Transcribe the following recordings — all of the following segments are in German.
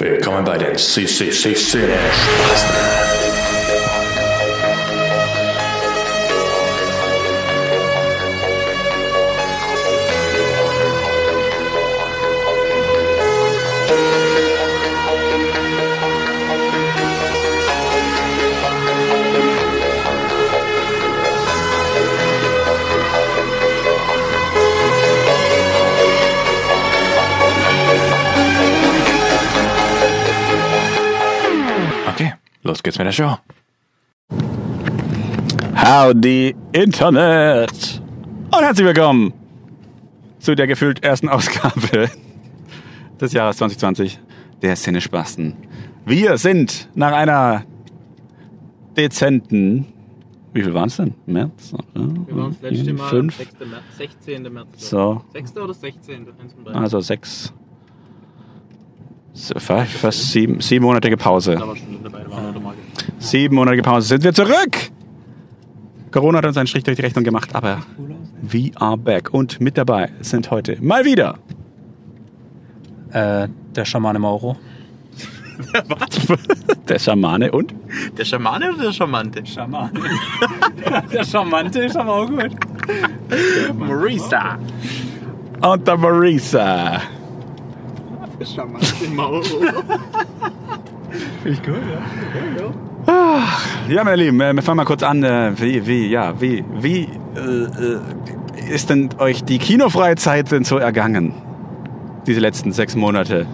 Willkommen bei den CCC Spasten. Los geht's mit der Show. Howdy Internet! Und herzlich willkommen zu der gefühlt ersten Ausgabe des Jahres 2020 der Sinnespasten. Wir sind nach einer dezenten, wie viel waren es denn? März? Wir waren das letzte Mal Fünf. am 6. März, 16. März. So. 6. oder 16. Eins von beiden. Also sechs, fast sieben, siebenmonatige Pause. Siebenmonatige Pause sind wir zurück! Corona hat uns einen Strich durch die Rechnung gemacht, aber we are back. Und mit dabei sind heute mal wieder Äh, der Schamane Mauro. der Schamane und Der Schamane oder der Charmante? Schamane. der Charmante ist aber auch gut. Marisa. und der Marisa. Der Charmante Mauro. Ja, meine Lieben, äh, wir fangen mal kurz an. Äh, wie, wie, ja, wie, wie äh, äh, ist denn euch die kinofreie Zeit denn so ergangen? Diese letzten sechs Monate.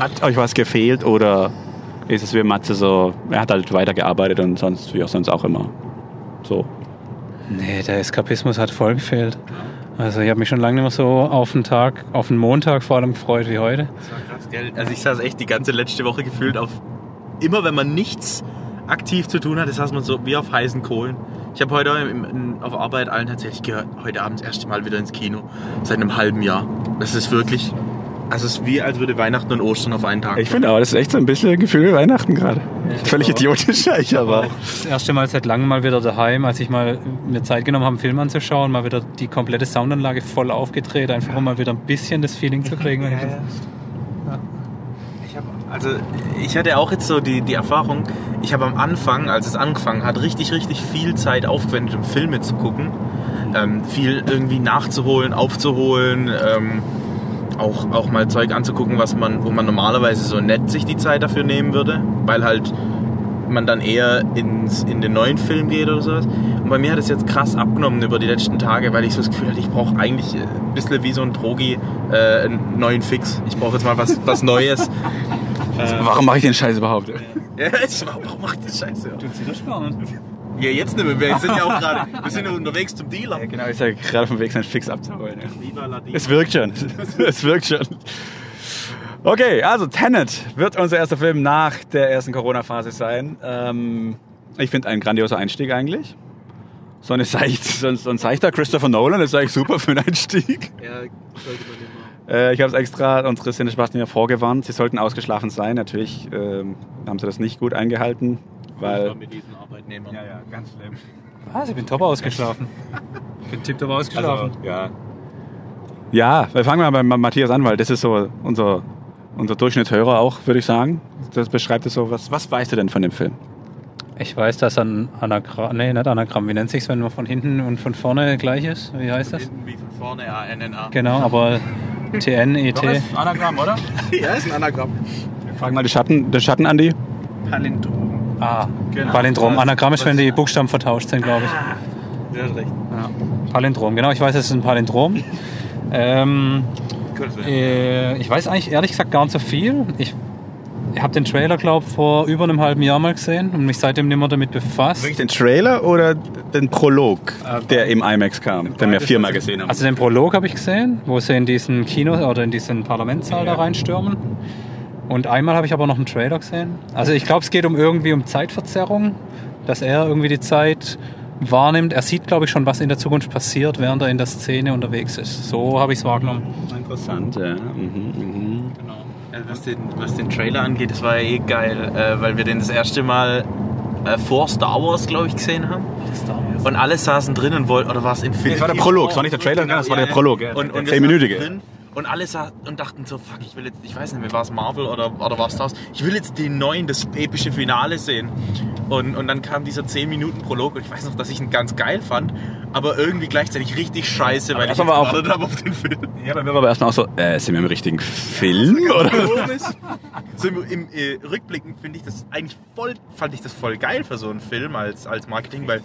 Hat euch was gefehlt oder ist es wie Matze so, er hat halt weitergearbeitet und sonst, wie auch sonst auch immer. So. Nee, der Eskapismus hat voll gefehlt. Also ich habe mich schon lange nicht mehr so auf den Tag, auf den Montag vor allem gefreut wie heute. Das war krass, gell? Also ich saß echt die ganze letzte Woche gefühlt auf... Immer wenn man nichts aktiv zu tun hatte, saß man so wie auf heißen Kohlen. Ich habe heute im, im, auf Arbeit allen tatsächlich gehört, heute Abend das erste Mal wieder ins Kino. Seit einem halben Jahr. Das ist wirklich... Also es ist wie, als würde Weihnachten und Ostern auf einen Tag Ich finde aber, das ist echt so ein bisschen ein Gefühl wie Weihnachten gerade. Völlig idiotisch, ich aber. Das erste Mal seit langem mal wieder daheim, als ich mal mir Zeit genommen habe, einen Film anzuschauen, mal wieder die komplette Soundanlage voll aufgedreht, einfach um mal wieder ein bisschen das Feeling zu kriegen. wenn ich- Ich hab, also ich hatte auch jetzt so die, die Erfahrung, ich habe am Anfang, als es angefangen hat, richtig, richtig viel Zeit aufgewendet, um Filme zu gucken. Ähm, viel irgendwie nachzuholen, aufzuholen, ähm, auch, auch mal Zeug anzugucken, was man, wo man normalerweise so nett sich die Zeit dafür nehmen würde, weil halt man dann eher ins, in den neuen Film geht oder sowas. Und bei mir hat es jetzt krass abgenommen über die letzten Tage, weil ich so das Gefühl hatte, ich brauche eigentlich ein bisschen wie so ein Drogi äh, einen neuen Fix. Ich brauche jetzt mal was, was Neues. Warum mache ich den Scheiß überhaupt? Ja, ich, warum macht das Scheiße? Tut sie das gar nicht. Ja, jetzt nicht mehr. Wir sind ja auch gerade, wir sind unterwegs zum Dealer. Ja, genau, ich sage gerade auf dem Weg, seinen Fix abzuholen. Ja. Es wirkt schon. es wirkt schon. Okay, also Tenet wird unser erster Film nach der ersten Corona-Phase sein. Ähm, ich finde ein grandioser Einstieg eigentlich. So, eine seicht, so, ein- so ein seichter Christopher Nolan ist eigentlich super für einen Einstieg. Ja, sollte man immer. Äh, ich habe es extra unsere Sinnespasten ja vorgewarnt. Sie sollten ausgeschlafen sein. Natürlich ähm, haben sie das nicht gut eingehalten, weil... mit diesen Arbeitnehmern. ja, ganz schlimm. Was? Ich bin top ausgeschlafen. Ich bin tipptopp ausgeschlafen. Also, ja. Ja, wir fangen mal bei Matthias an, weil das ist so unser, unser Durchschnittshörer auch, würde ich sagen. Das beschreibt es so. Was, was weißt du denn von dem Film? Ich weiß, dass ein Anagramm, nee, nicht Anagramm, wie nennt sich's, wenn man von hinten und von vorne gleich ist? Wie heißt das? Hinten wie von vorne ANNA. Genau, aber TN, ET. Anagramm, oder? Ja, ist ein Anagramm. Frag mal den Schatten, den Schatten Andi. Palindrom. Ah, Genau. Palindrom. Was- Anagramm ist, wenn die Buchstaben vertauscht sind, glaube ich. Du hast recht. Palindrom, genau, ich weiß, es ist ein Palindrom. ähm, äh, ich weiß eigentlich ehrlich gesagt gar nicht so viel. Ich, ich habe den Trailer, glaube ich, vor über einem halben Jahr mal gesehen und mich seitdem nicht mehr damit befasst. Wirklich den Trailer oder den Prolog, der im IMAX kam, den wir viermal gesehen haben? Also den Prolog habe ich gesehen, wo sie in diesen Kino oder in diesen Parlamentssaal da reinstürmen. Und einmal habe ich aber noch einen Trailer gesehen. Also ich glaube, es geht um irgendwie um Zeitverzerrung, dass er irgendwie die Zeit wahrnimmt. Er sieht, glaube ich, schon, was in der Zukunft passiert, während er in der Szene unterwegs ist. So habe ich es wahrgenommen. Interessant, ja. Mhm, mhm. Genau. Was, den, was den Trailer angeht, das war ja eh geil, äh, weil wir den das erste Mal äh, vor Star Wars, glaube ich, gesehen haben. Und alle saßen drin und wollten, oder war es Infinity? Das war der Prolog, das war nicht der Trailer, das war der Prolog, ja. Und, und zehnminütige. Und alle und dachten so, fuck, ich will jetzt, ich weiß nicht mehr, war es Marvel oder, oder war es das? Ich will jetzt den neuen, das epische Finale sehen. Und, und dann kam dieser 10 Minuten Prolog und ich weiß noch, dass ich ihn ganz geil fand, aber irgendwie gleichzeitig richtig scheiße, weil ich aber auch- gewartet habe auf den Film. Ja, bei mir war aber erstmal auch so, äh, sind wir im richtigen Film? Oder? Komisch. So im, im äh, Rückblicken finde ich das eigentlich voll, fand ich das voll geil für so einen Film als, als Marketing, weil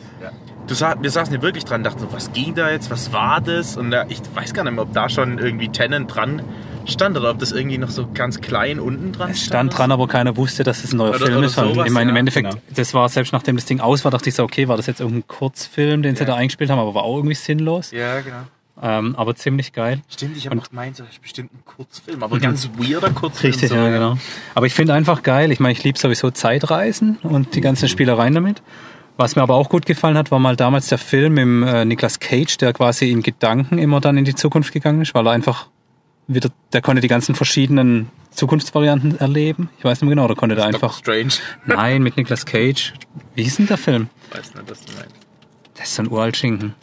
du sa wir saßen ja wirklich dran, dachten so, was ging da jetzt, was war das? Und da, ich weiß gar nicht mehr, ob da schon irgendwie Tennant dran stand oder ob das irgendwie noch so ganz klein unten dran Es stand dran, aber keiner wusste, dass es ein neuer Oder- Film oder ist. Und sowas, ich meine, im ja, Endeffekt, genau. das war selbst nachdem das Ding aus war, dachte ich so, okay, war das jetzt irgendein Kurzfilm, den sie Ja. da eingespielt haben, aber war auch irgendwie sinnlos. Ja, genau. Ähm, aber ziemlich geil. Stimmt, ich habe noch gemeint, das ist bestimmt ein Kurzfilm, aber ein ganz weirder Kurzfilm. Richtig, so, ja, genau. Aber ich finde einfach geil, ich meine, ich liebe sowieso Zeitreisen und die ganzen Spielereien damit. Was mir aber auch gut gefallen hat, war mal damals der Film mit äh, Nicolas Cage, der quasi in Gedanken immer dann in die Zukunft gegangen ist, weil er einfach wieder, der konnte die ganzen verschiedenen Zukunftsvarianten erleben. Ich weiß nicht mehr genau, oder konnte der einfach. Strange. Nein, mit Nicolas Cage. Wie hieß denn der Film? Weiß nicht, was du meinst. Das ist so ein Uralt-Schinken.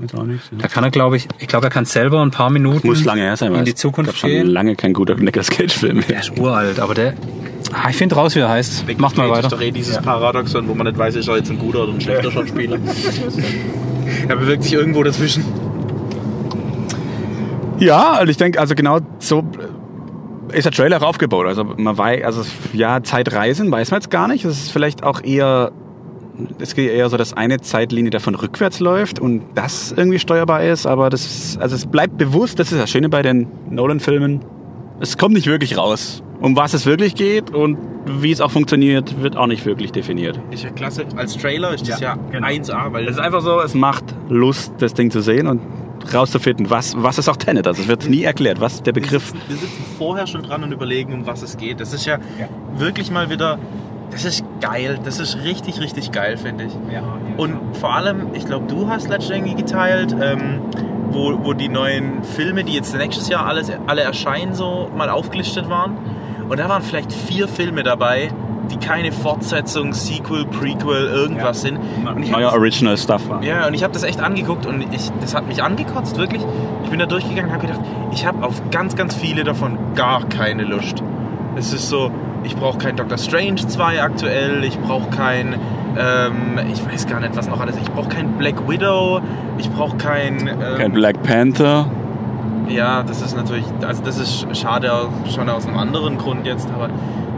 Weiß auch nicht. Da kann er, glaube ich, ich glaube, er kann selber ein paar Minuten Muss lange her sein. in die Zukunft schon gehen. lange kein guter Nicolas Cage-Film mehr. Der ist uralt, aber der. Ah, ich finde raus, wie er heißt. Macht mal Cage weiter. ist doch eh dieses Paradoxon, wo man nicht weiß, ist er jetzt ein guter oder ein schlechter Schauspieler. er bewirkt sich irgendwo dazwischen. Ja, also ich denke, also genau so ist der Trailer aufgebaut. Also man weiß, also ja, Zeitreisen weiß man jetzt gar nicht. Es ist vielleicht auch eher, es geht eher so, dass eine Zeitlinie davon rückwärts läuft und das irgendwie steuerbar ist. Aber das, also es bleibt bewusst. Das ist das Schöne bei den Nolan-Filmen. Es kommt nicht wirklich raus, um was es wirklich geht und wie es auch funktioniert, wird auch nicht wirklich definiert. Ist ja klasse. Als Trailer ist das ja, Ja, genau. 1A, weil Es ist einfach so, es macht Lust, das Ding zu sehen und rauszufinden, was, was ist auch Tenet. Also es wird nie erklärt, was der wir Begriff sitzen, wir sitzen vorher schon dran und überlegen, um was es geht. Das ist ja, wirklich mal wieder, das ist geil. Das ist richtig, richtig geil, finde ich. Und vor allem, ich glaube, du hast irgendwie geteilt, ähm, wo, wo die neuen Filme, die jetzt nächstes Jahr alles, alle erscheinen, so mal aufgelistet waren. Und da waren vielleicht vier Filme dabei, die keine Fortsetzung, Sequel, Prequel, irgendwas sind. Und neuer Original Stuff war. ja, und ich habe das echt angeguckt und ich, das hat mich angekotzt, wirklich. Ich bin da durchgegangen und habe gedacht, ich habe auf ganz, ganz viele davon gar keine Lust. Es ist so, ich brauche kein Doctor Strange 2 aktuell, ich brauche kein, ähm, ich weiß gar nicht, was noch alles, ich brauche kein Black Widow, ich brauche kein... Ähm, Kein Black Panther. ja, das ist natürlich, also das ist schade schon aus einem anderen Grund jetzt, aber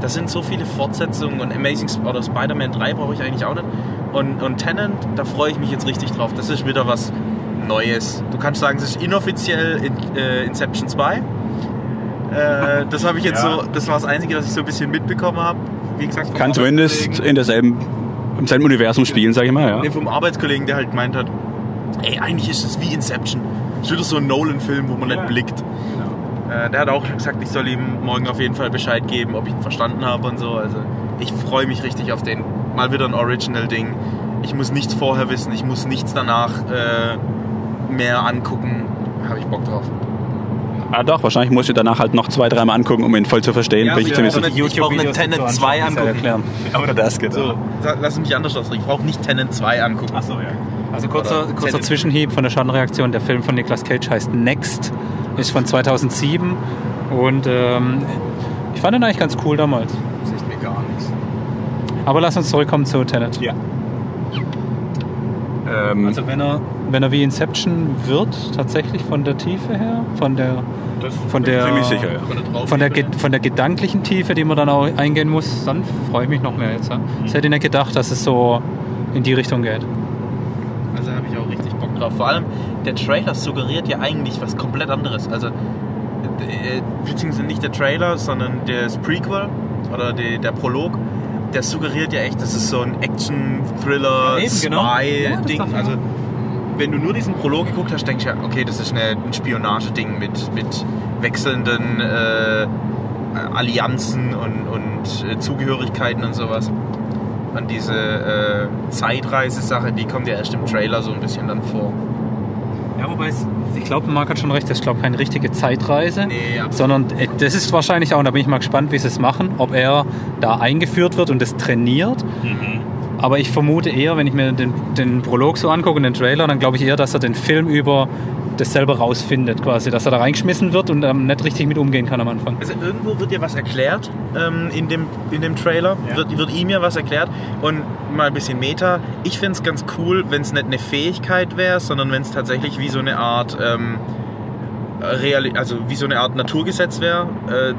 das sind so viele Fortsetzungen und Amazing Sp- oder Spider-Man 3 brauche ich eigentlich auch nicht. Und, und Tenant, da freue ich mich jetzt richtig drauf. Das ist wieder was Neues. Du kannst sagen, es ist inoffiziell in, äh, Inception 2. Äh, das habe ich jetzt Ja. so, das war das Einzige, was ich so ein bisschen mitbekommen habe. Wie gesagt, Kann zumindest in derselben, im selben Universum spielen, sag ich mal. Nee, Ja. vom Arbeitskollegen, der halt gemeint hat, ey, eigentlich ist es wie Inception. Es ist wieder so ein Nolan-Film, wo man nicht blickt. Äh, der hat auch gesagt, ich soll ihm morgen auf jeden Fall Bescheid geben, ob ich ihn verstanden habe und so. Also ich freue mich richtig auf den. Mal wieder ein Original-Ding. Ich muss nichts vorher wissen, ich muss nichts danach äh, mehr angucken. Habe ich Bock drauf. Ah doch, wahrscheinlich muss ich danach halt noch zwei, dreimal angucken, um ihn voll zu verstehen. Ja, Bin ich ziemlich sicher. Ich brauche einen Tenet 2 angucken. Oder das geht. So, lass mich anders ausdrücken. Ich brauche nicht Tenant 2 angucken. Achso, ja. Also kurzer, kurzer Tenet. Zwischenhieb von der Schattenreaktion. Der Film von Nicolas Cage heißt Next, ist von 2007 und ähm, ich fand ihn eigentlich ganz cool damals. Das ist mir gar nichts. Aber lass uns zurückkommen zu Tenet. Ja. Ähm, Also wenn er, wenn er wie Inception wird, tatsächlich von der Tiefe her, von der, von der, sicher, ja. Von der von der, gedanklichen Tiefe, die man dann auch eingehen muss, dann freue ich mich noch mehr jetzt. Ja. Ich hätte nicht gedacht, dass es so in die Richtung geht. Also habe ich auch richtig Bock drauf. Vor allem, der Trailer suggeriert ja eigentlich was komplett anderes. Also, äh, beziehungsweise nicht der Trailer, sondern das Prequel oder die, der Prolog, der suggeriert ja echt, das ist so ein Action-Thriller, Ja, genau. Ja, also, wenn du nur diesen Prolog geguckt hast, denkst du ja, okay, das ist eine, ein Spionageding mit, mit wechselnden äh, Allianzen und, und äh, Zugehörigkeiten und sowas. Und diese äh, Zeitreise-Sache, die kommt ja erst im Trailer so ein bisschen dann vor. Ja, wobei es, ich glaube, Marc hat schon recht, das ist, glaube keine richtige Zeitreise, Nee, absolut. sondern äh, das ist wahrscheinlich auch, und da bin ich mal gespannt, wie sie es machen, ob er da eingeführt wird und das trainiert. Aber ich vermute eher, wenn ich mir den, den Prolog so angucke und den Trailer, dann glaube ich eher, dass er den Film über das selber rausfindet, quasi, dass er da reingeschmissen wird und ähm, nicht richtig mit umgehen kann am Anfang. Also irgendwo wird dir was erklärt ähm, in, dem, in dem Trailer, Ja. wird, wird ihm ja was erklärt und mal ein bisschen Meta. Ich finde es ganz cool, wenn es nicht eine Fähigkeit wäre, sondern wenn es tatsächlich wie so eine Art, ähm, Reali also wie so eine Art Naturgesetz wäre, äh,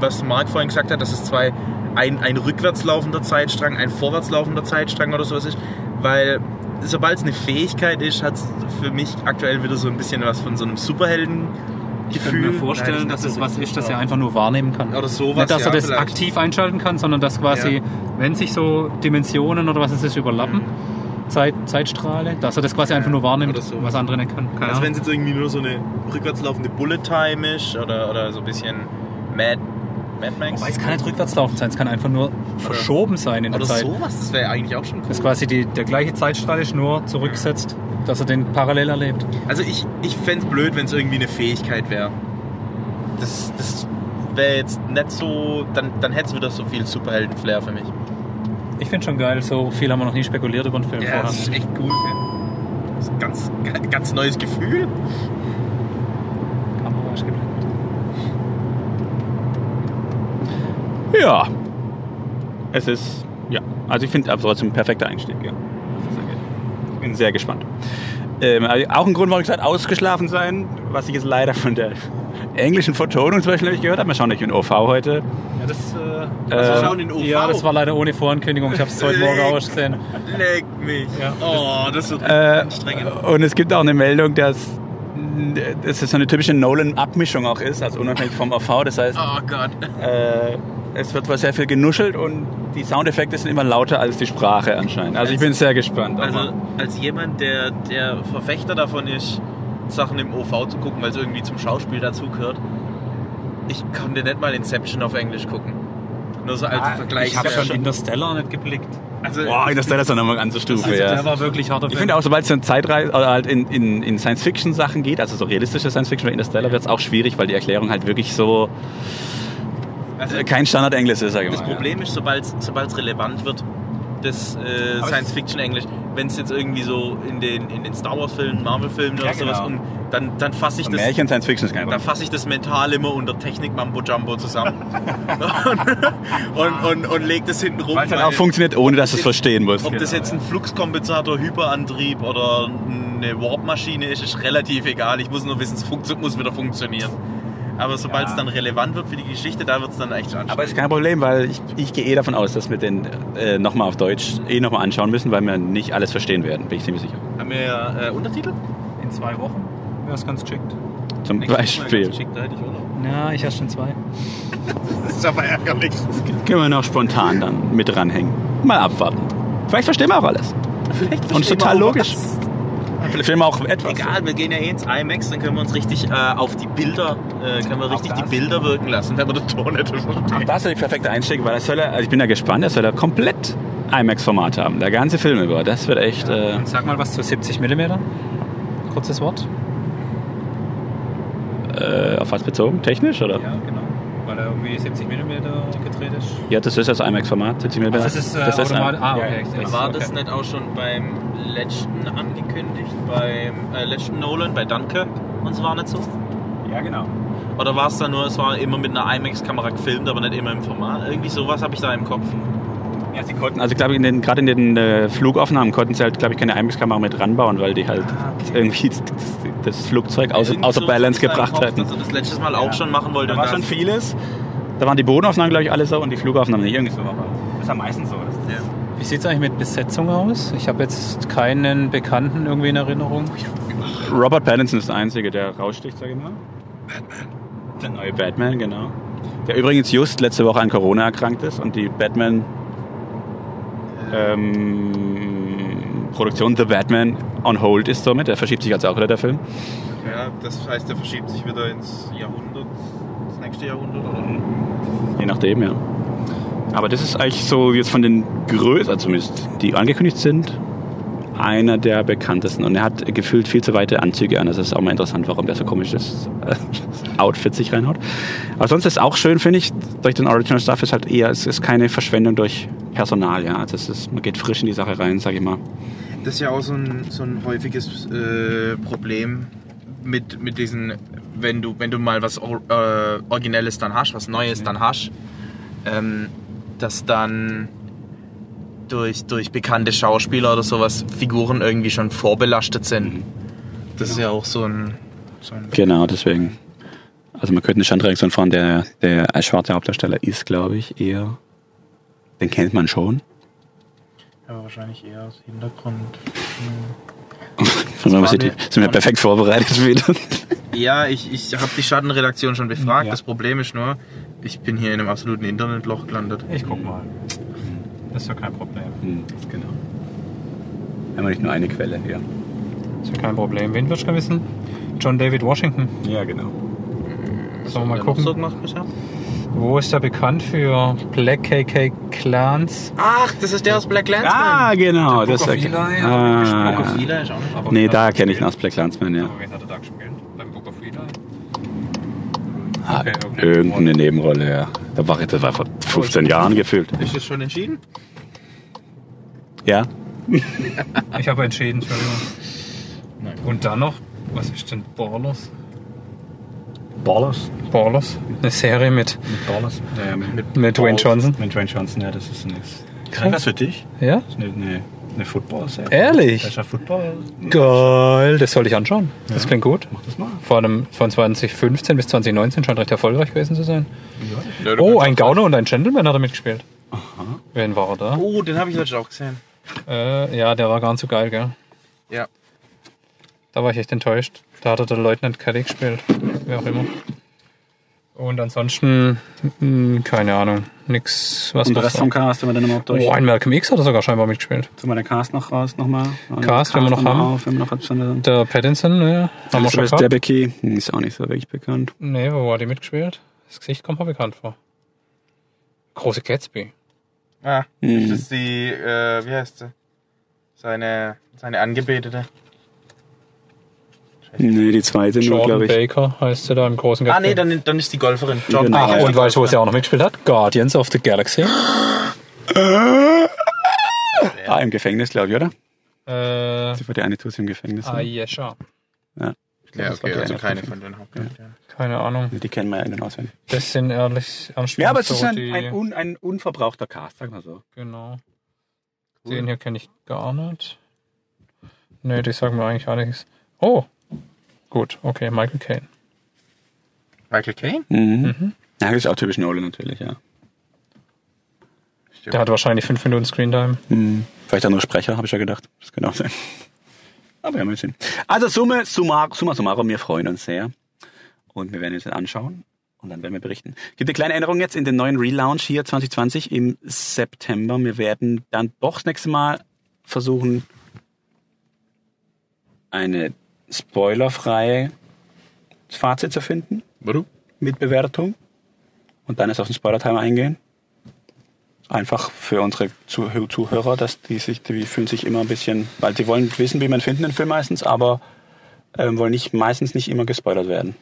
was Marc vorhin gesagt hat, dass es zwei ein, ein rückwärts laufender Zeitstrang, ein vorwärts laufender Zeitstrang oder sowas ist, weil sobald es eine Fähigkeit ist, hat es für mich aktuell wieder so ein bisschen was von so einem Superhelden. Ich könnte mir vorstellen, dass es was ist, das er einfach nur wahrnehmen kann. Oder sowas, Nicht, dass er ja, das vielleicht. aktiv einschalten kann, sondern dass quasi, Ja. wenn sich so Dimensionen oder was es ist überlappen, Zeit, Zeitstrahle, dass er das quasi einfach nur wahrnimmt, Oder so. was andere nicht kann. Keine Also wenn es jetzt irgendwie nur so eine rückwärts laufende Bullet Time ist oder, oder so ein bisschen Mad, Mad Max. Wobei es kann nicht rückwärts laufen sein, es kann einfach nur verschoben sein in der oder Zeit. sowas, das wäre eigentlich auch schon cool. Das ist quasi die, der gleiche Zeitstrahl ist nur zurücksetzt, dass er den parallel erlebt. Also ich, ich fände es blöd, wenn es irgendwie eine Fähigkeit wäre. Das, das wäre jetzt nicht so, dann, dann hätte es wieder so viel Superhelden-Flair für mich. Ich finde schon geil, so viel haben wir noch nie spekuliert über den Film Ja, vorher. das ist echt cool. Das ist ein ganz, ganz neues Gefühl. Kamera ist geblendet. Ja. Es ist, ja. Also ich finde aber trotzdem ein perfekter Einstieg, ja. Ich bin sehr gespannt. Ähm, also auch ein Grund, warum ich gesagt ausgeschlafen sein, was ich jetzt leider von der englischen Vertonung zum Beispiel nicht gehört habe. Wir schauen nicht in OV heute. Ja, das, äh, Also schauen in OV. ja, das war leider ohne Vorankündigung. Ich habe es heute Morgen ausgesehen. Leck mich. Ja. Oh, das wird Äh, anstrengend. und es gibt auch eine Meldung, dass dass es so eine typische Nolan-Abmischung auch ist, also unabhängig vom OV. Das heißt, Oh Gott. äh, es wird wohl sehr viel genuschelt und die Soundeffekte sind immer lauter als die Sprache anscheinend. Also ich bin sehr gespannt. Also als jemand, der, der Verfechter davon ist, Sachen im OV zu gucken, weil es irgendwie zum Schauspiel dazugehört, ich konnte nicht mal Inception auf Englisch gucken. Nur so als Vergleich. Ich habe schon Interstellar nicht geblickt. also, Boah, das ist dann nochmal ganze Stufe, Also ja. der war wirklich harter Ich finde auch, sobald es in Zeitreise oder halt in, in, in Science-Fiction-Sachen geht, also so realistische Science-Fiction oder Interstellar, wird es auch schwierig, weil die Erklärung halt wirklich so also kein Standard-Englisch ist, sag ich mal. das Problem ist, sobald es relevant wird, das äh, Science-Fiction-Englisch, wenn es jetzt irgendwie so in den, in den Star Wars-Filmen, Marvel-Filmen oder Ja, sowas, genau. und dann, dann fasse ich das Märchen, Science-Fiction ist kein Da Problem. fasse ich das mental immer unter Technik Mambo Jumbo zusammen und, und, und, und leg das hinten rum. Weil es weil- auch funktioniert, ohne dass du es verstehen musst. Ob das genau, jetzt ein Fluxkompensator, Hyperantrieb oder eine Warp-Maschine ist, ist relativ egal. Ich muss nur wissen, es muss wieder funktionieren. Aber sobald es Ja. dann relevant wird für die Geschichte, da wird es dann echt anstrengend. Aber ist kein Problem, weil ich, ich gehe eh davon aus, dass wir den äh, nochmal auf Deutsch eh nochmal anschauen müssen, weil wir nicht alles verstehen werden, bin ich ziemlich sicher. Haben wir äh, Untertitel? In zwei Wochen wäre es ganz geschickt. Zum Beispiel. Schick, da hätte ich Urlaub. Ja, ich erst in zwei. Das ist aber ärgerlich. Können wir noch spontan dann mit dranhängen. Mal abwarten. Vielleicht verstehen wir auch alles. Vielleicht Und ist total logisch. Vielleicht filmen wir auch etwas. Egal, wir gehen ja eh ins IMAX, dann können wir uns richtig äh, auf die Bilder, äh, können wir richtig die. Bilder wirken lassen, wenn wir den Ton nicht Auch verstehen. das ist der perfekte Einstieg, weil das soll er, also ich bin ja gespannt, das soll er komplett IMAX-Format haben. Der ganze Film über. Das wird echt. Äh, Und sag mal was zu 70 mm. Kurzes Wort. äh, auf was bezogen? Technisch oder? Ja, genau. Irgendwie 70 mm gedreht ist. Ja, das ist das IMAX-Format. 70 mm. Also das ist, äh, automatisch- ah, okay. ja. War Okay. das nicht auch schon beim letzten angekündigt, beim äh, letzten Nolan, bei Dunkirk? Und es war nicht so? ja, genau. Oder war es da nur, es war immer mit einer IMAX-Kamera gefilmt, aber nicht immer im Format? Irgendwie sowas habe ich da im Kopf. Ja, sie konnten, also glaube ich, in den, gerade in den äh, Flugaufnahmen konnten sie halt, glaube ich, keine IMAX-Kamera mit ranbauen, weil die halt irgendwie das, das Flugzeug außer, außer Balance ist gebracht Kopf, hätten. Er das letztes Mal auch schon machen wollte. Da war das- schon vieles. Da waren die Bodenaufnahmen, glaube ich, alle so und die Flugaufnahmen nicht irgendwie so. Aber das ist am meisten so. Das Ja. Wie sieht es eigentlich mit Besetzung aus? Ich habe jetzt keinen Bekannten irgendwie in Erinnerung. Robert Pattinson ist der Einzige, der raussticht, sag ich mal. Batman. Der neue Batman, genau. Der übrigens just letzte Woche an Corona erkrankt ist und die Batman ähm, Produktion The Batman on hold ist somit. Der verschiebt sich also auch wieder der Film. ja, das heißt, er verschiebt sich wieder ins Jahrhundert, nächste Jahrhundert. Oder? Je nachdem, ja. Aber das ist eigentlich so jetzt von den Größen, zumindest die angekündigt sind, einer der bekanntesten. Und er hat gefühlt viel zu weite Anzüge an. Das ist auch mal interessant, warum der so komisches Outfit sich reinhaut. Aber sonst ist auch schön, finde ich, durch den Original Stuff ist halt eher, es ist keine Verschwendung durch Personal, ja. Also es ist, man geht frisch in die Sache rein, sag ich mal. Das ist ja auch so ein, so ein häufiges äh, Problem mit, mit diesen, wenn du, wenn du mal was äh, Originelles dann hast, was Neues dann hast, ähm, dass dann durch, durch bekannte Schauspieler oder sowas Figuren irgendwie schon vorbelastet sind. Das ist ja auch so ein, so ein Genau, deswegen. Also man könnte eine Standreaktion fahren, der, der schwarze Hauptdarsteller ist, glaube ich, eher. Den kennt man schon. ja, wahrscheinlich eher aus Hintergrund. Von die, eine- sind wir perfekt vorbereitet wieder. Ja, ich, ich habe die Schattenredaktion schon befragt. Ja. Das Problem ist nur, ich bin hier in einem absoluten Internetloch gelandet. Ich guck mal. Das ist ja kein Problem. Hm, genau. Haben wir nicht nur eine Quelle hier. Das ist ja kein Problem. Wen würdest du gerne wissen? John David Washington. Ja, genau. Sollen wir mal gucken? so gemacht bisher? Wo ist er bekannt für Black KK Clans? Ach, das ist der aus Black Landsman. Ah, genau. Der Das Book of ist Eli, ah, Book of ja. Eli ist auch nicht. Aber Nee, da kenne ich ihn aus Black Landsman, ja. Aber wen hat er da gespielt? Beim Book of Eli? Ah, Okay, Irgendeine Nebenrolle, ja. Da war, das war vor 15 Jahren gefühlt. Ist das schon entschieden? Ja? Ich habe entschieden, Entschuldigung. Und dann noch, was ist denn Ballers? Ballers? Ballers? Eine Serie mit, Mit Ballers? Ja, ja, mit, mit Dwayne Johnson. mit Dwayne Johnson, ja, das ist nichts. Kann das für dich? Ja? Das ist eine, eine, eine Football-Serie. Ehrlich? Das ist ja Football. Geil, das sollte ich anschauen. Das Ja. klingt gut. Mach das mal. Vor allem von 2015 bis 2019 scheint recht erfolgreich gewesen zu sein. Ja, Oh, ein Gauner und ein Gentleman hat er mitgespielt. Aha. Wen war er da? Oh, den habe ich letztens auch gesehen. Äh, ja, der war gar nicht so geil, gell? Ja. Da war ich echt enttäuscht. Da hat er der Leutnant Kelly gespielt. Wer auch immer. Und ansonsten, mh, keine Ahnung. Nix, was Und der noch Rest vom Cast, wenn wir dann nochmal durch. Oh, ein Malcolm X hat er sogar scheinbar mitgespielt. Sollen wir den Cast noch raus nochmal? Cast, wenn wir noch haben. Auf, wenn wir noch Der Pattinson, ne? Haben wir schon gehabt. Debicki, hm, ist auch nicht so wirklich bekannt. Nee, wo war die mitgespielt? Das Gesicht kommt mir bekannt vor. Große Gatsby. Ah, Mhm. das ist die, äh, wie heißt sie? Seine, seine Angebetete. Nee, die zweite nur, Jordan glaube ich. Baker heißt sie da im großen Ah, Gatsby. nee, dann, dann ist die Golferin. Jordan Genau. Ach, Baker ist und weißt du, wo sie auch noch mitgespielt hat? Guardians of the Galaxy. Ah, im Gefängnis, glaube ich, oder? Äh, Sie war die eine Tuss im Gefängnis. Ayesha. Ja, das war okay, also eine keine von- den Hauptcharakteren. Keine Ahnung. Die kennen wir ja innen auswendig. Das sind ehrlich ernst Ja, aber es ist so ein, die- ein, un, ein unverbrauchter Cast, sag mal so. Genau. Den hier kenne ich gar nicht. Nee, die sagen mir eigentlich gar nichts. Oh. Gut, okay, Michael Caine. Michael Caine? Mhm. Ja, das ist auch typisch Nolan natürlich, ja. Der hat wahrscheinlich fünf Minuten Screentime. Mhm. Vielleicht andere Sprecher, habe ich ja gedacht. Das kann auch sein. Aber ja, mal sehen. Also Summe, summa, summa summarum, wir freuen uns sehr. Und wir werden uns den anschauen und dann werden wir berichten. Gibt eine kleine Änderung jetzt in den neuen Relaunch hier 2020 im September. Wir werden dann doch das nächste Mal versuchen, eine spoilerfreie Fazit zu finden Warum? mit Bewertung und dann erst auf den Spoiler-Timer eingehen. Einfach für unsere Zuh Zuhörer, dass die sich, die fühlen sich immer ein bisschen, weil die wollen wissen, wie man findet den Film meistens, aber ähm, wollen nicht meistens nicht immer gespoilert werden.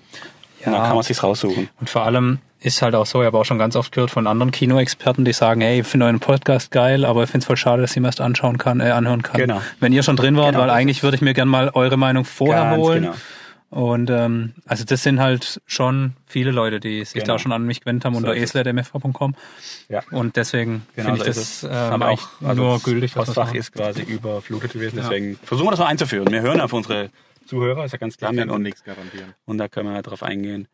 Ja. Und dann kann man sich's raussuchen. Und vor allem ist halt auch so, ich habe auch schon ganz oft gehört von anderen Kinoexperten, die sagen, hey, ich finde euren Podcast geil, aber ich finde es voll schade, dass ich mir erst anschauen kann, äh, anhören kann. Genau. Wenn ihr schon drin wart, Genau, weil das eigentlich würde ich mir gerne mal eure Meinung vorher Ganz holen. genau. Und ähm, also das sind halt schon viele Leute, die sich Genau. da schon an mich gewendet haben So unter ist es. esler.mfv.com. Ja. Und deswegen Genau, finde ich so das ist es. ähm, aber auch also nur das gültig. was wir Postfach ist quasi überflutet gewesen, Ja. deswegen versuchen wir das mal einzuführen. Wir hören auf unsere Zuhörer, ist ja ganz klar. Kann und, nichts garantieren. und da können wir drauf eingehen.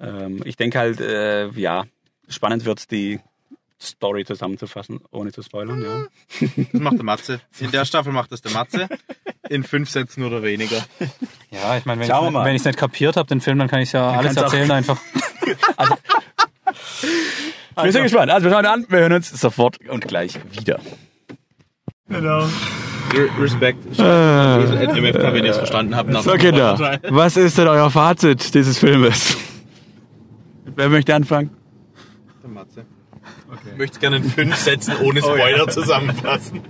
Ähm, ich denke halt, äh, ja, spannend wird die Story zusammenzufassen, ohne zu spoilern, ja. Das macht der Matze. In der Staffel macht das der Matze. In fünf Sätzen oder weniger. Ja, ich meine, wenn Schauen ich es nicht kapiert habe, den Film, dann kann ich ja alles erzählen einfach. Wir sind gespannt. Also wir schauen an, wir hören uns sofort und gleich wieder. Re Respekt. MFK, wenn ihr es verstanden habt. nach So Kinder, was ist denn euer Fazit dieses Filmes? Wer möchte anfangen? Der Matze. Ich möchte es gerne in fünf Sätzen ohne Spoiler zusammenfassen.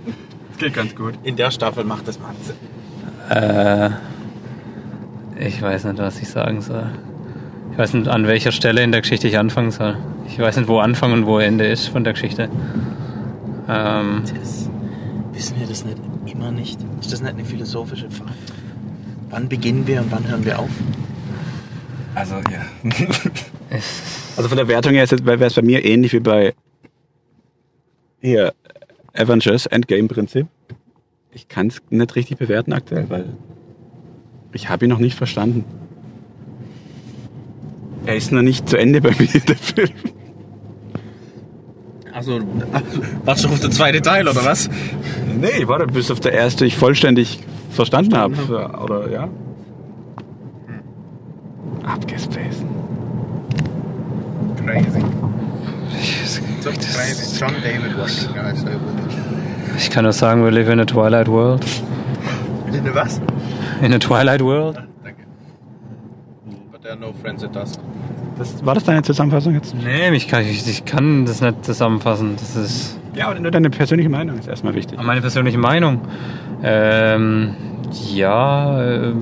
Geht ganz gut. In der Staffel macht das Matze. Äh, ich weiß nicht, was ich sagen soll. Ich weiß nicht, an welcher Stelle in der Geschichte ich anfangen soll. Ich weiß nicht, wo Anfang und wo Ende ist von der Geschichte. Ähm, Das, wissen wir das nicht immer nicht? Ist das nicht eine philosophische Frage? Wann beginnen wir und wann hören wir auf? Also, ja. also von der Wertung her wäre es bei mir ähnlich wie bei hier Avengers Endgame Prinzip. Ich kann es nicht richtig bewerten aktuell, weil ich habe ihn noch nicht verstanden. Er ist noch nicht zu Ende bei mir, der Film. Also, warst du auf der zweite Teil oder was? Nee, warte, bis auf der erste ich vollständig verstanden habe. Oder ja. Abgespaced. Crazy. So crazy. John David Washington. Also, Ich kann nur sagen, we live in a Twilight World. Bitte was? In a Twilight World? Danke. But there are no friends at dusk. Das, war das deine Zusammenfassung jetzt? Nee, ich kann, ich, ich kann das nicht zusammenfassen. Das ist Ja, aber nur deine persönliche Meinung ist erstmal wichtig. meine persönliche Meinung. Ähm, ja, äh,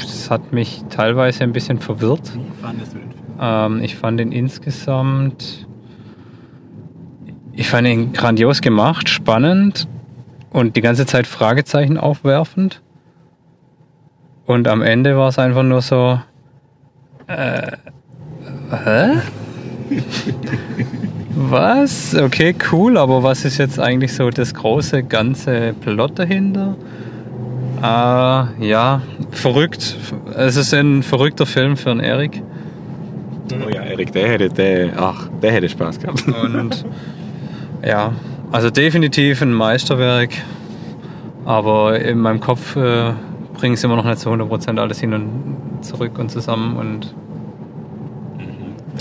das hat mich teilweise ein bisschen verwirrt. Wie fandest du den? Ähm, ich fand ihn insgesamt. Ich fand ihn grandios gemacht, spannend und die ganze Zeit Fragezeichen aufwerfend. Und am Ende war es einfach nur so. Äh, hä? was? Okay, cool, aber was ist jetzt eigentlich so das große ganze Plot dahinter? Äh, ja, verrückt. Es ist ein verrückter Film für einen Erik. Oh ja, Erik, der hätte, der, ach, der hätte Spaß gehabt. Und ja, also definitiv ein Meisterwerk. Aber in meinem Kopf äh, bringe ich es immer noch nicht zu 100% alles hin und zurück und zusammen. Und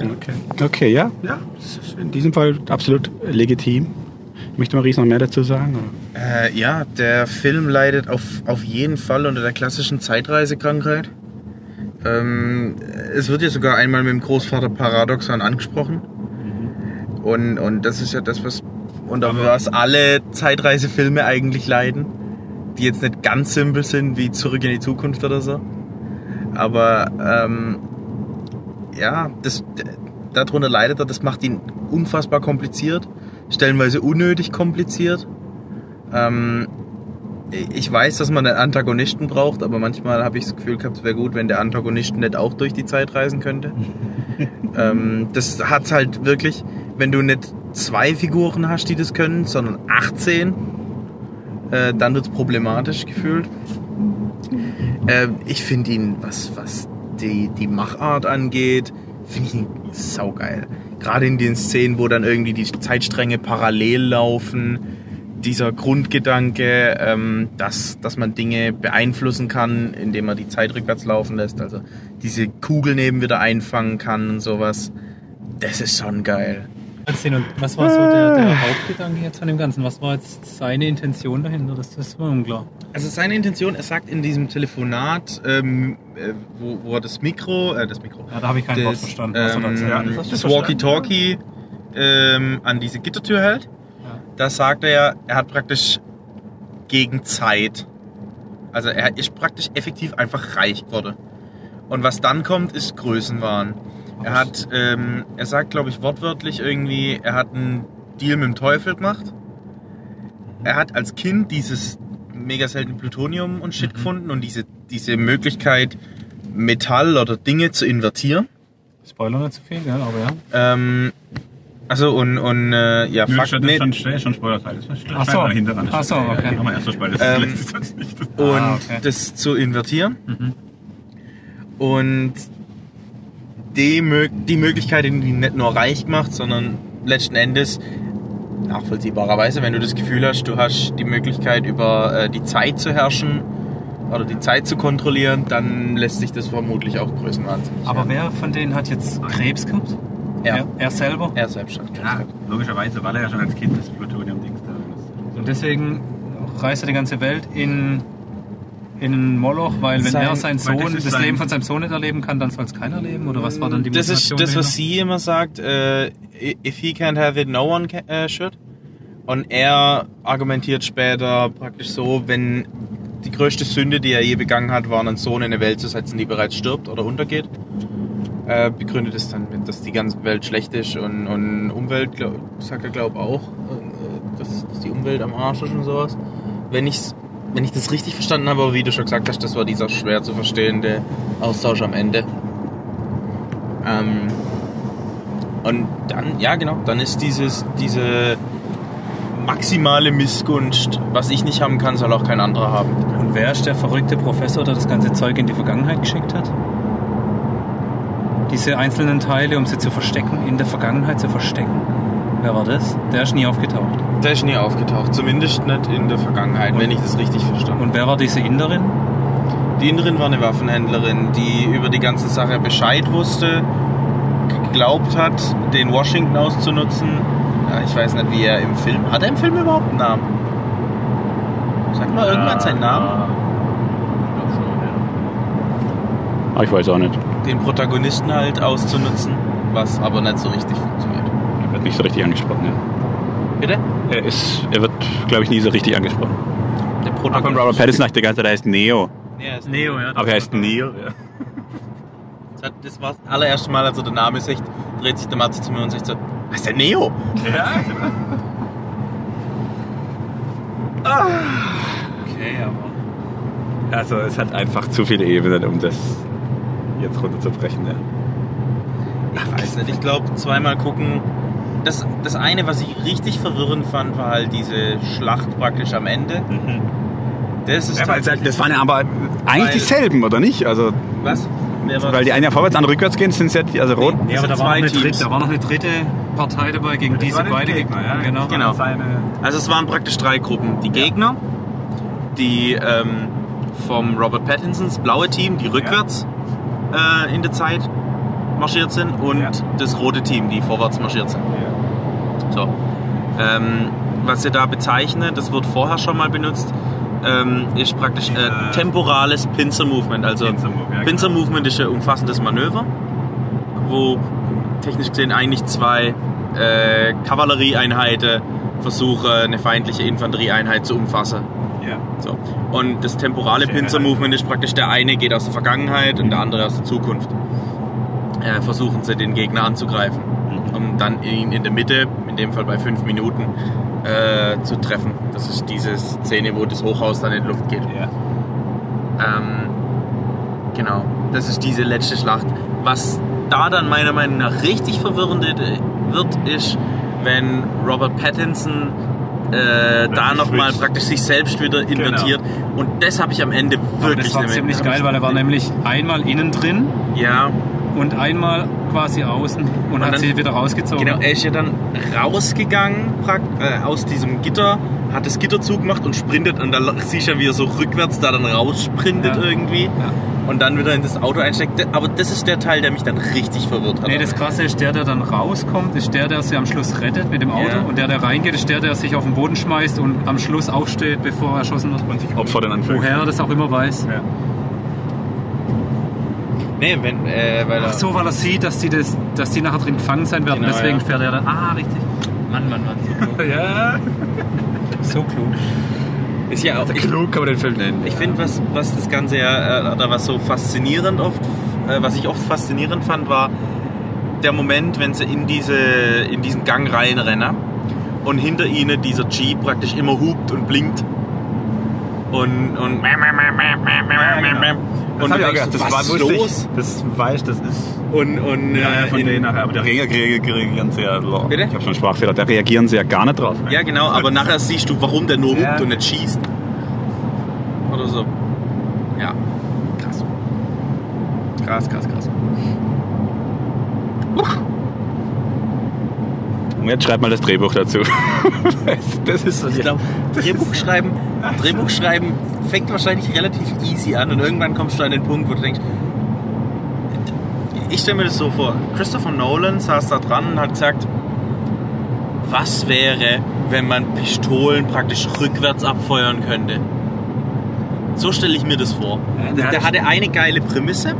Okay. Okay, ja. Ja, das ist in diesem Fall absolut legitim. Möchte Maurice noch mehr dazu sagen? Äh, ja, der Film leidet auf, auf jeden Fall unter der klassischen Zeitreisekrankheit. Ähm, es wird ja sogar einmal mit dem Großvater Paradoxon angesprochen. Und, und das ist ja das, was unter was alle Zeitreisefilme eigentlich leiden. Die jetzt nicht ganz simpel sind wie Zurück in die Zukunft oder so. Aber ähm, ja, das, darunter leidet er, das macht ihn unfassbar kompliziert, stellenweise unnötig kompliziert. Ähm, ich weiß, dass man einen Antagonisten braucht, aber manchmal habe ich das Gefühl gehabt, es wäre gut, wenn der Antagonist nicht auch durch die Zeit reisen könnte. ähm, das hat's halt wirklich, wenn du nicht zwei Figuren hast, die das können, sondern 18, äh, dann wird's problematisch gefühlt. Äh, ich finde ihn, was, was die, die Machart angeht, finde ich ihn saugeil. Gerade in den Szenen, wo dann irgendwie die Zeitstränge parallel laufen, dieser Grundgedanke, ähm, dass, dass man Dinge beeinflussen kann, indem man die Zeit rückwärts laufen lässt, also diese Kugeln eben wieder einfangen kann und sowas, das ist schon geil. was war so der, der Hauptgedanke jetzt von dem Ganzen? Was war jetzt seine Intention dahinter? Das, das war unklar. Also seine Intention, er sagt in diesem Telefonat, ähm, äh, wo, wo er das Mikro, äh, das Mikro, Ja, da habe ich kein Wort das, verstanden. er ähm, das du das? Walkie-Talkie ähm, an diese Gittertür hält. Ja. Da sagt er ja, er hat praktisch gegen Zeit. Also er ist praktisch effektiv einfach reich geworden. Und was dann kommt, ist Größenwahn. Er hat, ähm, er sagt, glaube ich, wortwörtlich irgendwie, er hat einen Deal mit dem Teufel gemacht. Er hat als Kind dieses mega seltene Plutonium und Shit gefunden und diese, diese Möglichkeit, Metall oder Dinge zu invertieren. Spoiler nicht zu viel, ja, aber ja. Ähm, also und, und äh, ja, Nö, Fakt, schon, nee, schon, schon, schon Spoilerteil. Das Ach so. dran. Ach so, okay. Machen wir erst das Spoiler. Das Ähm, nicht. und Ah, okay. das zu invertieren. Mhm. Und die, die Möglichkeit, die nicht nur reich macht, sondern letzten Endes nachvollziehbarerweise, wenn du das Gefühl hast, du hast die Möglichkeit über äh, die Zeit zu herrschen oder die Zeit zu kontrollieren, dann lässt sich das vermutlich auch größenwahnsinnig. Aber wer von denen hat jetzt Krebs gehabt? Er. Er, er selber? er selbst hat Ja, logischerweise, weil er ja schon als Kind das Plutonium-Dings da Und deswegen reist er die ganze Welt in, in einen Moloch, weil wenn Sein- er sein weil Sohn, das das, ist sein- Leben von seinem Sohn nicht erleben kann, dann soll es keiner leben? Oder was war dann die Das ist Motivation das, was dahinter? sie immer sagt, äh, if he can't have it, no one can, äh, should. Und er argumentiert später praktisch so, wenn die größte Sünde, die er je begangen hat, war, einen Sohn in eine Welt zu setzen, die bereits stirbt oder untergeht. Äh, begründet es dann mit, dass die ganze Welt schlecht ist und, und Umwelt, glaub, sagt er glaube auch, äh, dass, dass die Umwelt am Arsch ist und sowas. Wenn ich's wenn ich das richtig verstanden habe, aber wie du schon gesagt hast, das war dieser schwer zu verstehende Austausch am Ende. Ähm, und dann, ja genau, dann ist dieses, diese maximale Missgunst, was ich nicht haben kann, soll auch kein anderer haben. Und wer ist der verrückte Professor, der das ganze Zeug in die Vergangenheit geschickt hat? Diese einzelnen Teile, um sie zu verstecken, in der Vergangenheit zu verstecken. Wer war das? Der ist nie aufgetaucht. Der ist nie aufgetaucht, zumindest nicht in der Vergangenheit, wenn ich das richtig verstanden Und wer war diese Inderin? Die Inderin war eine Waffenhändlerin, die über die ganze Sache Bescheid wusste, geglaubt hat, den Washington auszunutzen. Ja, Ich weiß nicht, wie er im Film. Hat er im Film überhaupt einen Namen? Sag mal irgendwann seinen Namen. Ah, ich weiß auch nicht. Den Protagonisten halt auszunutzen, was aber nicht so richtig funktioniert. Er wird nicht so richtig angesprochen. Ja. Bitte? Er, ist, er wird, glaube ich, nie so richtig angesprochen. Der Aber Protagonist. Robert Pattinson die ganze Zeit, er heißt Neo. Ja, ist Neo, ja. Aber er heißt Neo. Ja. Das war das allererste Mal, als er den Namen sagt, dreht sich der Matze zu mir und sagt so, was ist der Neo? Okay, aber. Also es hat einfach zu viele Ebenen, um das jetzt runterzubrechen. Ja. Ich weiß nicht, ich glaube, zweimal gucken. Das, das eine, was ich richtig verwirrend fand, war halt diese Schlacht praktisch am Ende. Das ist Ja, weil, tatsächlich- das waren ja aber eigentlich Weil- dieselben, oder nicht? Also, Was? Weil die eine ja vorwärts, andere rückwärts gehen, sind es ja die, also rot. Nee, Ja, aber sind da war, dritte, da war noch eine dritte Partei dabei, gegen die sie beide Gegner. Genau. Genau. Also es waren praktisch drei Gruppen. Die Gegner, die ähm, vom Robert Pattinsons blaue Team, die rückwärts äh, in der Zeit marschiert sind und Ja. das rote Team, die vorwärts marschiert sind. So. Ähm, was sie da bezeichnen, das wird vorher schon mal benutzt, ähm, ist praktisch äh, temporales Pincer Movement. Also Pincer ja, Pincer Movement ist ein umfassendes Manöver, wo technisch gesehen eigentlich zwei äh, Kavallerieeinheiten versuchen, eine feindliche Infanterieeinheit zu umfassen. Ja. So. Und das temporale Pincer Movement ist praktisch der eine geht aus der Vergangenheit und der andere aus der Zukunft. Äh, versuchen sie den Gegner anzugreifen, um dann ihn in der Mitte, in dem Fall bei fünf Minuten, äh, zu treffen. Das ist diese Szene, wo das Hochhaus dann in die Luft geht. Ja. Ähm, genau, das ist diese letzte Schlacht. Was da dann meiner Meinung nach richtig verwirrend wird, ist, wenn Robert Pattinson äh, da nochmal praktisch sich selbst wieder invertiert. Und das habe ich am Ende Aber wirklich das war ziemlich geil, weil er war nämlich einmal innen drin Ja, und einmal quasi außen und, hat dann- sie wieder rausgezogen. genau. Er ist ja dann rausgegangen prakt- äh, aus diesem Gitter, hat das Gitter zugemacht und sprintet. Und da siehst du ja, wie er so rückwärts da dann raussprintet Ja. irgendwie. Und dann wieder in das Auto einsteckt. Aber das ist der Teil, der mich dann richtig verwirrt hat. Nee, das Krasse ist, der, der dann rauskommt, ist der, der sie am Schluss rettet mit dem Auto. Ja. Und der, der reingeht, ist der, der sich auf den Boden schmeißt und am Schluss aufsteht, bevor er erschossen wird. Und sich Opfer dann anfühlt. Woher er das auch immer weiß. Ja. Nee, wenn, äh, weil er, Ach so, weil er sieht, dass die, das, dass die nachher drin gefangen sein werden. Genau, Deswegen ja. fährt er dann. Ah, richtig. Mann, Mann, Mann. So klug. ja. So klug. Ist ja auch. Ich, Klug kann man den Film nennen. ich finde, was, was das Ganze ja, äh, oder was so faszinierend oft, äh, was ich oft faszinierend fand, war der Moment, wenn sie in, diese, in diesen Gang reinrennen und hinter ihnen dieser Jeep praktisch immer hupt und blinkt. Und, und, und das du hab ich auch gedacht, das was war los? Das weiß ich, das ist. Und, und, Ja, äh, von denen nachher. Aber der reagieren, reagieren sie ja. Bitte? Ich habe schon einen Sprachfehler. Da reagieren sie ja gar nicht drauf. Ja, genau, aber nachher siehst du, warum der nur Ja. und nicht schießt. Oder so. Ja, krass. Krass, krass, krass. Und jetzt schreib mal das Drehbuch dazu. das ist so. Ich glaube, Drehbuch schreiben, Drehbuch schreiben fängt wahrscheinlich relativ easy an und irgendwann kommst du an den Punkt, wo du denkst, ich stelle mir das so vor, Christopher Nolan saß da dran und hat gesagt, was wäre, wenn man Pistolen praktisch rückwärts abfeuern könnte? So stelle ich mir das vor. der Der hat- hatte eine geile Prämisse.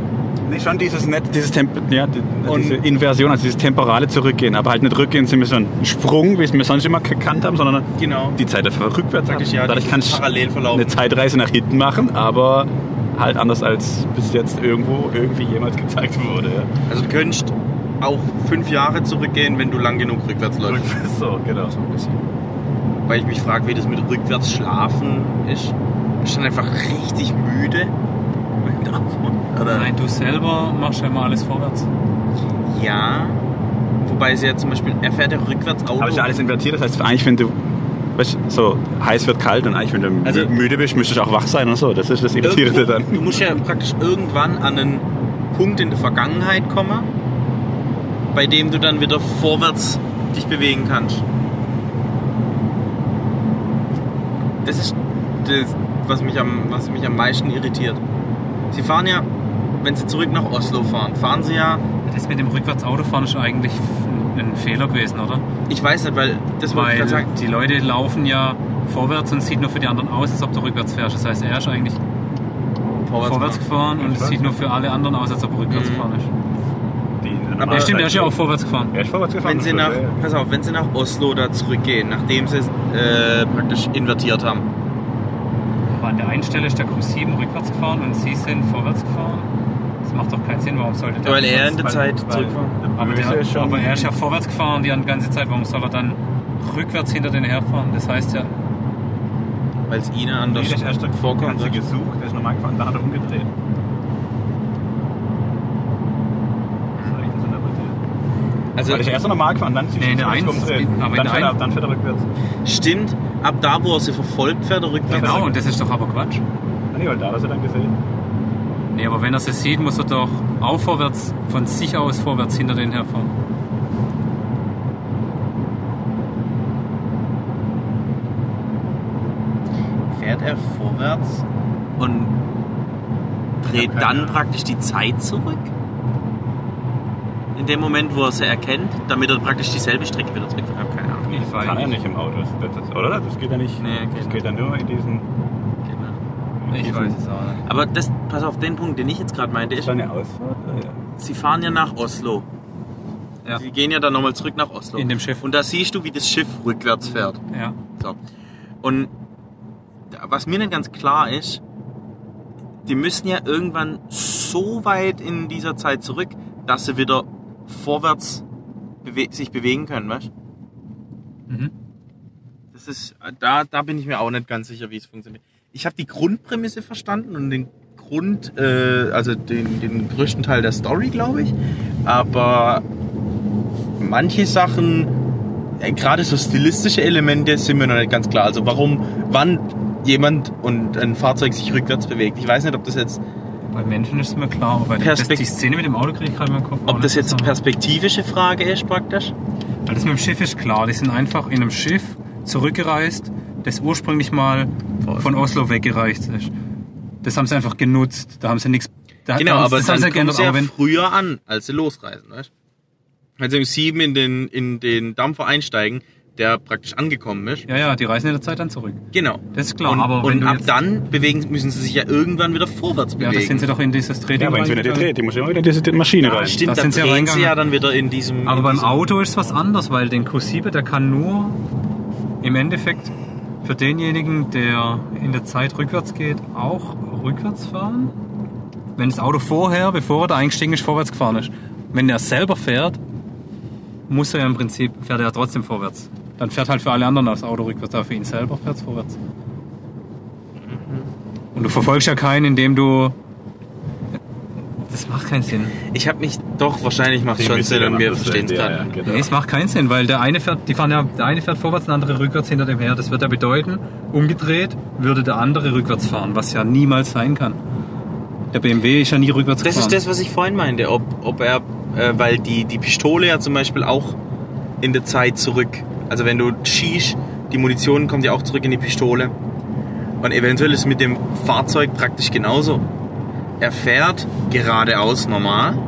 Nee, schon dieses, net, dieses Temp ja, die, diese Inversion, also dieses temporale Zurückgehen. Aber halt nicht rückgehen sind wir so ein Sprung, wie es wir sonst immer gekannt haben, sondern Genau. die Zeit einfach rückwärts. Praktisch, ja, Dadurch parallel verlaufen. eine Zeitreise nach hinten machen, aber halt anders als bis jetzt irgendwo irgendwie jemals gezeigt wurde. Ja. Also du könntest auch fünf Jahre zurückgehen, wenn du lang genug rückwärts läufst. so, genau. So ein bisschen. Weil ich mich frage, wie das mit rückwärts schlafen ist. Du dann einfach richtig müde? Oder? Nein, du selber machst ja immer alles vorwärts. Ja. Wobei sie ja zum Beispiel, er fährt ja rückwärts Auto. Aber ist ja alles invertiert, das heißt, eigentlich, wenn du weißt, du, so heiß wird kalt und eigentlich, wenn du Also- mü- müde bist, müsstest du auch wach sein und so. Das ist das Irritierende dann. Du musst ja praktisch irgendwann an einen Punkt in der Vergangenheit kommen, bei dem du dann wieder vorwärts dich bewegen kannst. Das ist das, was mich am, was mich am meisten irritiert. Sie fahren ja, wenn sie zurück nach Oslo fahren, fahren sie ja, Das mit dem Rückwärts-Autofahren ist eigentlich ein Fehler gewesen, oder? ich weiß nicht, weil das wollte ich Weil gerade sagen. die Leute laufen ja vorwärts und es sieht nur für die anderen aus, als ob du rückwärts fährst. Das heißt, er ist eigentlich vorwärts, gefahren und es sieht nur für alle anderen aus, als ob er rückwärts Mhm. gefahren ist. Aber Ja, stimmt, er ist ja auch vorwärts gefahren. Er ist vorwärts gefahren. Wenn sie nach, pass auf, wenn sie nach Oslo da zurückgehen, nachdem sie es äh, praktisch invertiert haben, Aber an der einen Stelle ist der Q7 rückwärts gefahren und sie sind vorwärts gefahren. Das macht doch keinen Sinn. Warum sollte der weil er rückwärts- in der Zeit zurückfahren. Aber, der, aber er ist ja vorwärts gefahren die ganze Zeit. Warum soll er dann rückwärts hinter den herfahren? Das heißt ja, Weil es ihnen anders vorkommt. Hat sie gesucht, der ist normal gefahren, dann hat er umgedreht. Das ist eigentlich so interpretiert. Also Weil ich erst normal gefahren, dann Nee, in der sich Eins- umdrehen. aber in dann, der fährt er, dann fährt er rückwärts. stimmt, ab da, wo er sie verfolgt, fährt er rückwärts. genau, und das ist doch aber Quatsch. Ah, Nee, weil da hat er sie dann gesehen. Nee, aber wenn er sie sieht, muss er doch auch vorwärts, von sich aus vorwärts hinter den herfahren. Fährt er vorwärts und dreht dann praktisch die Zeit zurück? In dem Moment, wo er sie erkennt, damit er praktisch dieselbe Strecke wieder zurückfährt. Ich habe keine Ahnung. Ich weiß Kann er nicht im Auto, das, das, oder? Das geht ja nicht. Nee, geht das geht ja nur in diesen. Ich weiß es auch nicht. Aber das, pass auf, den Punkt, den ich jetzt gerade meinte, ist, Seine Ausfahrt? Ja. sie fahren ja nach Oslo. Ja. Sie gehen ja dann nochmal zurück nach Oslo. In dem Schiff. Und da siehst du, wie das Schiff rückwärts fährt. Ja. So. Und was mir nicht ganz klar ist, die müssen ja irgendwann so weit in dieser Zeit zurück, dass sie wieder vorwärts bewe sich bewegen können, weißt Mhm. Das ist, da, da bin ich mir auch nicht ganz sicher, wie es funktioniert. Ich habe die Grundprämisse verstanden und den Grund, äh, also den, den größten Teil der Story, glaube ich. Aber manche Sachen, äh, gerade so stilistische Elemente, sind mir noch nicht ganz klar. Also warum, wann jemand und ein Fahrzeug sich rückwärts bewegt. Ich weiß nicht, ob das jetzt, Bei Menschen ist es mir klar, aber das, Perspekt- die Szene mit dem Auto kriege ich gerade in meinem Kopf. ob das jetzt eine perspektivische Frage ist praktisch. Weil das mit dem Schiff ist klar. Die sind einfach in einem Schiff zurückgereist, das ursprünglich mal von Oslo weggereicht ist. Das haben sie einfach genutzt. Da haben sie nichts. Da, Genau, da aber das haben sie geändert. ja früher an, als sie losreisen, weißt Wenn sie im 7 in den, in den Dampfer einsteigen, der praktisch angekommen ist. ja, ja, die reisen in der Zeit dann zurück. Genau. Das ist klar, Und, aber wenn und du ab jetzt- dann bewegen, müssen sie sich ja irgendwann wieder vorwärts Ja, bewegen. das sind sie doch in dieses Drehding Ja, aber wenn sie nicht dreht, die muss ja immer wieder in diese Maschine ja, rein. stimmt, Da da sind sie ja drehen sie ja dann wieder in diesem... Aber in beim diesem, Auto ist was anderes, weil den Q7, der kann nur im Endeffekt für denjenigen, der in der Zeit rückwärts geht, auch rückwärts fahren. Wenn das Auto vorher, bevor er da eingestiegen ist, vorwärts gefahren ist. Wenn er selber fährt, muss er ja im Prinzip, fährt er ja trotzdem vorwärts. Dann fährt halt für alle anderen das Auto rückwärts, aber für ihn selber fährt es vorwärts. Und du verfolgst ja keinen, indem du... Das macht keinen Sinn. Ich habe mich doch, wahrscheinlich macht schon Sinn und wir verstehen es gerade. genau. Nee, es macht keinen Sinn, weil der eine fährt, die fahren ja, der eine fährt vorwärts, der andere rückwärts hinter dem her. Das würde ja bedeuten, umgedreht würde der andere rückwärts fahren, was ja niemals sein kann. Der BMW ist ja nie rückwärts Das gefahren. ist das, was ich vorhin meinte. Ob, ob er, äh, weil die, die Pistole ja zum Beispiel auch in der Zeit zurück. Also wenn du schießt, die Munition kommt ja auch zurück in die Pistole. Und eventuell ist mit dem Fahrzeug praktisch genauso. Er fährt geradeaus normal,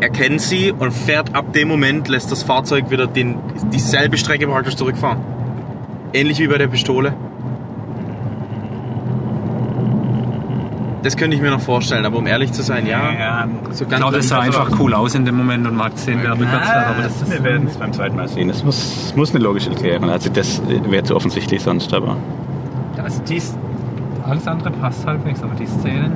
erkennt sie und fährt ab dem Moment, lässt das Fahrzeug wieder den, dieselbe Strecke praktisch zurückfahren. Ähnlich wie bei der Pistole. Das könnte ich mir noch vorstellen, aber um ehrlich zu sein, ja. Ja, So ich glaube, das sah einfach cool aus in dem Moment und man hat fährt. Aber das ist, wir werden es beim zweiten Mal sehen. Das muss, das muss eine logische Erklärung. Also das wäre zu offensichtlich sonst, aber. also dies, alles andere passt halbwegs, aber die Szenen.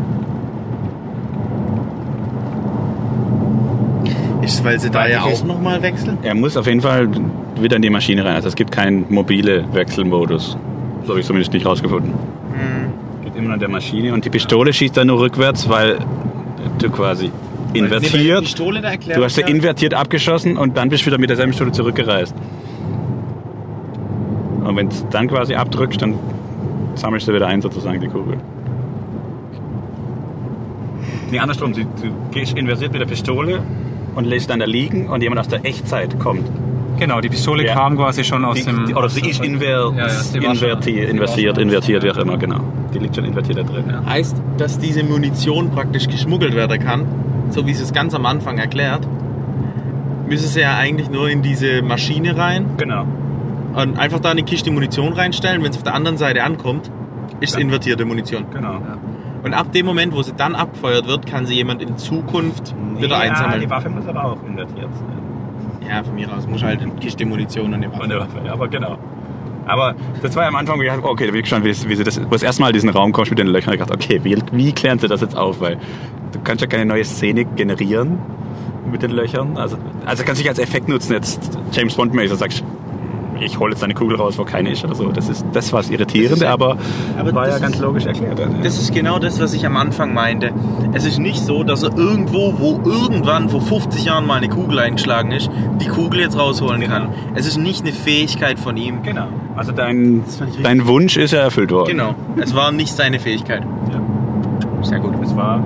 Ist, weil sie da Weil ja auch nochmal wechseln? Er muss auf jeden Fall wieder in die Maschine rein. Also es gibt keinen mobile Wechselmodus. So habe ich zumindest nicht rausgefunden. Immer in der Maschine und die Pistole schießt dann nur rückwärts, weil du quasi invertiert. Du hast sie ja- invertiert abgeschossen und dann bist du wieder mit derselben Pistole zurückgereist. Und wenn es dann quasi abdrückst, dann sammelst du wieder ein, sozusagen, die Kugel. Nee, andersrum. Du, du gehst inversiert mit der Pistole und lässt dann da liegen und jemand aus der Echtzeit kommt. Genau, die Pistole Ja. kam quasi schon aus Die, dem. die, oder sie ist inver, Ja, ja, die invertiert, die schon- invertiert, wie auch immer, genau. Die liegt schon invertiert da drin. Ja. Heißt, dass diese Munition praktisch geschmuggelt werden kann, so wie sie es ganz am Anfang erklärt, müssen sie ja eigentlich nur in diese Maschine rein Genau. und einfach da eine Kiste Munition reinstellen. Wenn es auf der anderen Seite ankommt, ist es Ja. invertierte Munition. genau. Und ab dem Moment, wo sie dann abgefeuert wird, kann sie jemand in Zukunft wieder ja, einsammeln. die Waffe muss aber auch invertiert sein. Ja, von mir aus muss halt eine Kiste Munition und eine Waffe. der Waffe, ja, aber genau. Aber das war ja am Anfang, wo ich okay, da bin ich gespannt, wie, wie sie das, wo das erste Mal diesen Raum kommst mit den Löchern, ich dachte, okay, wie, wie klären sie das jetzt auf? Weil du kannst ja keine neue Szene generieren mit den Löchern. Also, also kannst du dich als Effekt nutzen, jetzt James Bond mäßig, sagst, ich hole jetzt eine Kugel raus, wo keine ist oder so. Das ist das ist ja- aber, aber war ja ist- ganz logisch erklärt. Dann, ja. Das ist genau das, was ich am Anfang meinte. Es ist nicht so, dass er irgendwo, wo irgendwann vor 50 Jahren mal eine Kugel eingeschlagen ist, die Kugel jetzt rausholen kann. Es ist nicht eine Fähigkeit von ihm. genau. Also dein, dein Wunsch ist ja erfüllt worden. Genau. Es war nicht seine Fähigkeit. Ja. Sehr gut. Es war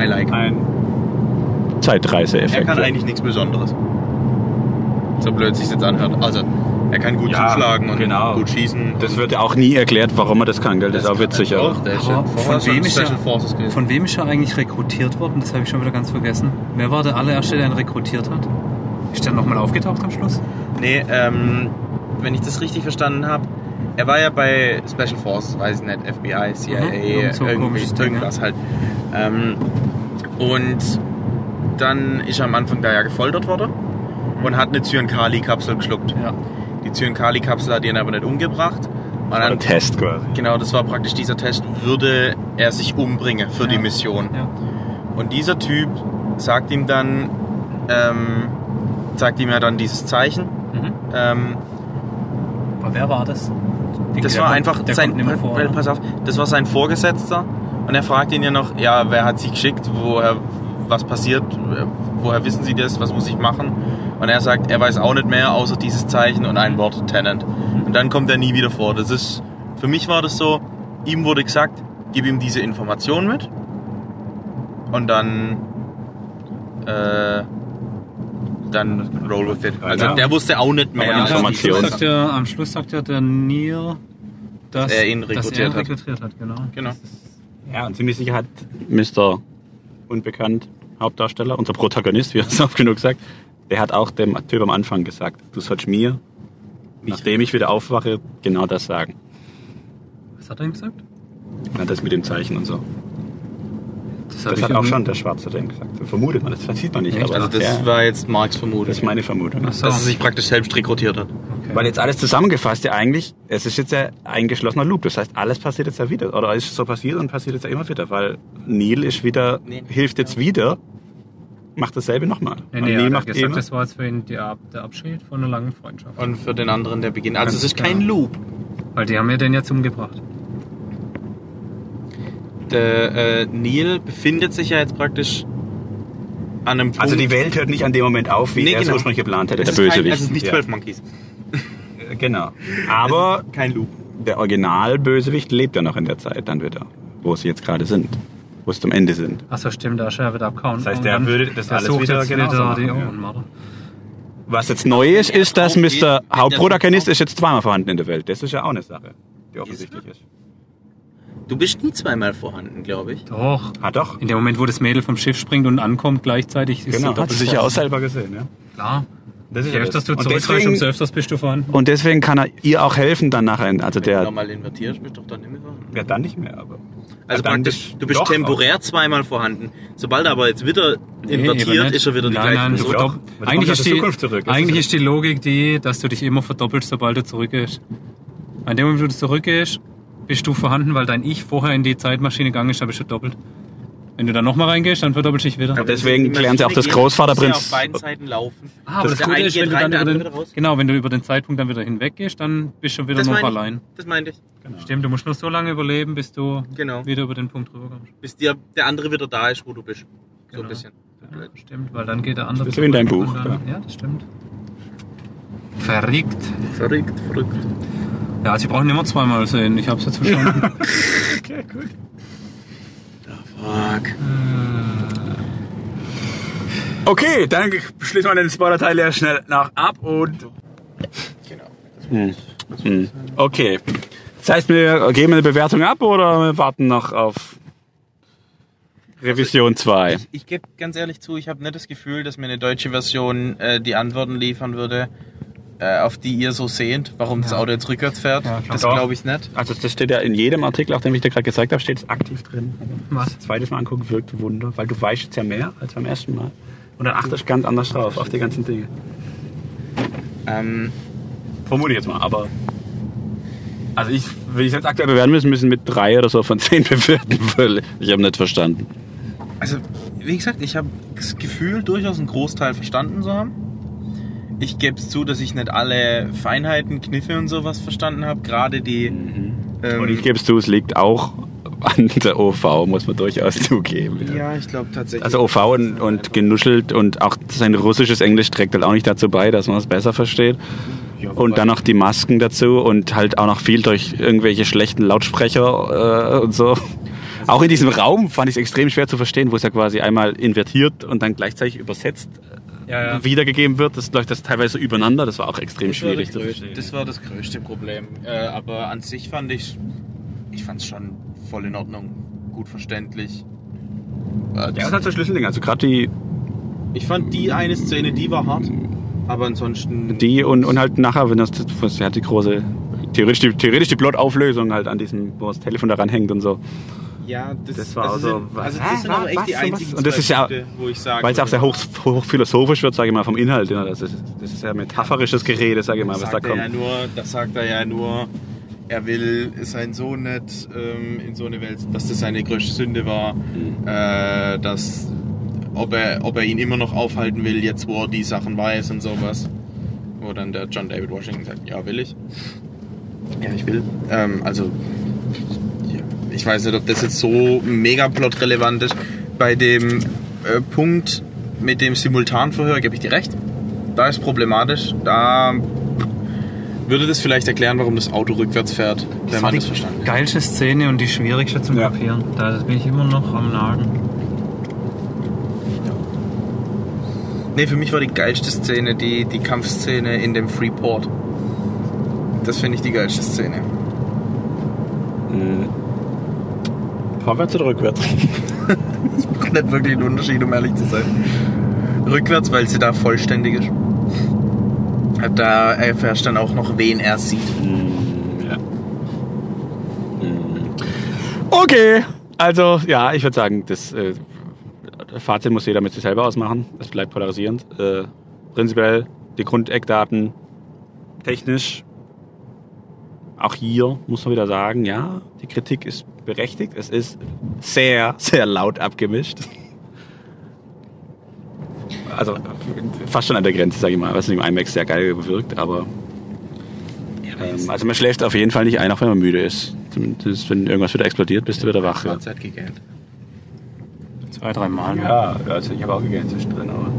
I like. ein Zeitreise-Effekt. Er kann eigentlich nichts Besonderes. So blöd sich jetzt anhört. Also, er kann gut Ja, zuschlagen und genau. gut schießen. Das wird ja auch nie erklärt, warum er das kann, gell? Das, ist auch witzig. Ja von wem ist Special er-. Von wem ist er eigentlich rekrutiert worden? Das habe ich schon wieder ganz vergessen. Wer war der allererste, der ihn rekrutiert hat? Ist der nochmal aufgetaucht am Schluss? Nee, ähm, wenn ich das richtig verstanden habe, er war ja bei Special Forces, weiß ich nicht, FBI, CIA, Mhm, so irgendwas halt. Ähm, und dann ist er am Anfang da ja gefoltert worden und hat eine Zyankali-Kapsel geschluckt. Ja. Die Zyankali-Kapsel hat ihn aber nicht umgebracht. Und Ein Test quasi. genau, das war praktisch dieser Test, würde er sich umbringen für die Ja. Mission. ja. Und dieser Typ sagt ihm dann, ähm, sagt ihm ja dann dieses Zeichen. Mhm. Ähm, Aber wer war das? Die- das der war einfach der sein, kommt mehr vor, oder? pass auf, das war sein Vorgesetzter und er fragt ihn ja noch, ja, wer hat sie geschickt, woher, was passiert, woher wissen sie das, was muss ich machen? Und er sagt, er weiß auch nicht mehr, außer dieses Zeichen und ein Wort Tenant. Und dann kommt er nie wieder vor. Das ist, für mich war das so, ihm wurde gesagt, gib ihm diese Information mit und dann, äh, dann roll with it. Also Ja. der wusste auch nicht mehr. Information- am, Schluss die- sagt er, am Schluss sagt er der Neil, dass er ihn dass rekrutiert er hat. rekrutiert hat. Genau. Genau. Ja, und ziemlich sicher hat Mr. Unbekannt, Hauptdarsteller, unser Protagonist, wie er es oft genug sagt, der hat auch dem Typ am Anfang gesagt, du sollst mir, nachdem ich wieder aufwache, genau das sagen. Was hat er ihm gesagt? Ja, das mit dem Zeichen und so. Das, Das hat auch schon der Schwarze dem gesagt. Vermutet man, das sieht man nicht. Echt? Aber Also das ja, war jetzt Marks Vermutung. das ist meine Vermutung. So. dass er sich praktisch selbst rekrutiert hat. Okay. Weil jetzt alles zusammengefasst ja eigentlich, es ist jetzt ja ein geschlossener Loop. Das heißt, alles passiert jetzt ja wieder. Oder ist so passiert und passiert jetzt ja immer wieder. Weil Neil ist wieder, Nee. hilft jetzt wieder, macht dasselbe nochmal. Nee, Und nee, Neil macht gesagt, immer. das war jetzt für ihn der, Ab- der Abschied von einer langen Freundschaft. Und für den anderen der Beginn. Also Ganz es ist kein Loop. Weil die haben ja den jetzt umgebracht. Der äh, Neil befindet sich ja jetzt praktisch an einem Punkt. Also die Welt hört nicht an dem Moment auf, wie Nee, er es genau. ursprünglich geplant hätte, es der ist kein, Bösewicht. also es ist nicht Ja. 12 Monkeys. Äh, Genau. Aber Kein Loop. der Original-Bösewicht lebt ja noch in der Zeit dann wieder, wo sie jetzt gerade sind. Wo sie am Ende sind. Achso, stimmt, da ist er wieder abgehauen. Das heißt, der würde das der alles wieder die ja. Ohrenmörder. Was jetzt neu ist, ist, dass Mr. Hauptprotagonist der- ist jetzt zweimal vorhanden in der Welt. Das ist ja auch eine Sache, die offensichtlich ist. Du bist nie zweimal vorhanden, glaube ich. Doch. Ah, doch. In dem Moment, wo das Mädel vom Schiff springt und ankommt, gleichzeitig ist Genau, sie hat sie doppelt sich ja auch selber gesehen, ja. Klar. Das Je öfters du deswegen, umso öfters bist du vorhanden. und deswegen kann er ihr auch helfen dann nachher. Also Wenn du der, nochmal invertierst, bist du doch dann nicht mehr vorhanden. ja dann nicht mehr, aber. Also Ja, dann praktisch, bist- du bist temporär zweimal vorhanden. Sobald er aber jetzt wieder Nee, invertiert, ist er wieder die nein, gleiche nein, du Person. Doch, du eigentlich ist die, zurück. Eigentlich ist- ist die Logik die, dass du dich immer verdoppelst, sobald du zurückgehst. An dem Moment, wo du zurückgehst, bist du vorhanden, weil dein Ich vorher in die Zeitmaschine gegangen ist, dann bist du doppelt. Wenn du dann nochmal reingehst, dann verdoppelst du dich wieder. Aber deswegen klären sie auch das Großvaterprinzip- muss ja auf beiden Seiten laufen. Ah, aber Das das, Gute eine ist, wenn du rein, dann über den, wieder raus. genau, wenn du über den Zeitpunkt dann wieder hinweggehst, dann bist du wieder Das nur noch ich. allein. Das meinte ich. Stimmt, du musst nur so lange überleben, bis du Genau. wieder über den Punkt rüberkommst. Bis dir der andere wieder da ist, wo du bist. So ein bisschen. Ja, stimmt, weil dann geht der andere. Das ist wie in deinem Buch, Dann, ja, das stimmt. Verrückt. Verrückt, verrückt. Ja, sie brauchen immer zweimal sehen. Ich hab's jetzt verstanden. Okay, gut. Fuck. Okay, dann schließen wir den Spoiler-Teil ja schnell nach ab und. Genau. Hm. Okay. Das heißt, wir geben eine Bewertung ab oder wir warten noch auf Revision 2? Ich, ich gebe ganz ehrlich zu, ich habe nicht das Gefühl, dass mir eine deutsche Version äh, die Antworten liefern würde, äh, auf die ihr so sehnt, warum das Ja. Auto jetzt rückwärts fährt. Ja, das glaube ich nicht. Also das steht ja in jedem Artikel, auch den ich dir gerade gezeigt habe, steht es aktiv drin. Was? Zweites Mal angucken wirkt Wunder, weil du weißt jetzt ja mehr als beim ersten Mal. Und dann achtest du ganz anders drauf, auf die ganzen Dinge. Ähm, Vermute ich jetzt mal, aber. Also ich, wenn ich jetzt aktuell bewerten müssen, müssen mit drei oder so von zehn bewerten, weil ich habe nicht verstanden. also, wie gesagt, ich habe das Gefühl, durchaus einen Großteil verstanden zu haben. Ich gebe es zu, dass ich nicht alle Feinheiten, Kniffe und sowas verstanden habe. Gerade die. Ähm, Und ich gebe es zu, es liegt auch an der OV, muss man durchaus zugeben. ja, ich glaube tatsächlich. Also OV und, und genuschelt und auch sein russisches Englisch trägt halt auch nicht dazu bei, dass man es besser versteht. Und dann noch die Masken dazu und halt auch noch viel durch irgendwelche schlechten Lautsprecher äh, und so. Auch in diesem Raum fand ich es extrem schwer zu verstehen, wo es ja quasi einmal invertiert und dann gleichzeitig übersetzt Ja, ja. wiedergegeben wird. Das läuft das teilweise übereinander. Das war auch extrem Das war, schwierig das, zu größte, das war das größte Problem. Äh, aber an sich fand ich, ich fand es schon voll in Ordnung, gut verständlich. Äh, Ja, das ist halt so Schlüsselding. Also gerade die, ich fand die eine Szene, die war hart, aber ansonsten. die und, und halt nachher, wenn das, das hat die große, theoretisch die, theoretisch die Plotauflösung halt an diesem, wo das Telefon daran hängt und so. Ja, das, Das war also, also- sind, also das sind aber echt Was? die einzigen Und das ist ja- Punkte, wo ich sage. Weil es auch sehr hoch, hochphilosophisch wird, sage ich mal, vom Inhalt. Ja. Das, ist, das ist ja metaphorisches Gerede, sage ich mal, was da kommt. ja nur, das sagt er ja nur, er will seinen Sohn nicht ähm, in so eine Welt, dass das seine größte Sünde war, Mhm. äh, dass ob er, ob er ihn immer noch aufhalten will, jetzt wo er die Sachen weiß und sowas. Wo dann der John David Washington sagt, ja will ich. Ja, ich will. Ähm, also ich weiß nicht, ob das jetzt so mega plotrelevant ist. Bei dem äh, Punkt mit dem Simultanverhör gebe ich dir recht. Da ist problematisch. Da würde das vielleicht erklären, warum das Auto rückwärts fährt, wenn war man die das verstanden hat. geilste Szene und die schwierigste zum Ja. Kapieren. Da bin ich immer noch am Nagen. Nee, für mich war die geilste Szene die, die Kampfszene in dem Freeport. Das finde ich die geilste Szene. Mhm. Vorwärts oder rückwärts? Macht nicht wirklich einen Unterschied, um ehrlich zu sein. Rückwärts, weil sie da vollständig ist. Da erfährst du dann auch noch, wen er sieht. Ja. Okay, also ja, ich würde sagen, das äh, Fazit muss jeder mit sich selber ausmachen. Es bleibt polarisierend. Äh, prinzipiell die Grundeckdaten technisch. Auch hier muss man wieder sagen, ja, die Kritik ist berechtigt. Es ist sehr, sehr laut abgemischt. Also fast schon an der Grenze, sage ich mal, was im IMAX sehr geil wirkt, aber ähm, also man schläft auf jeden Fall nicht ein, auch wenn man müde ist. Zumindest wenn irgendwas wieder explodiert, bist du wieder wach. Ja, Mahlzeit gegähnt. Zwei, drei Mal. ne? ja also ich habe auch gegähnt zwischendrin, aber.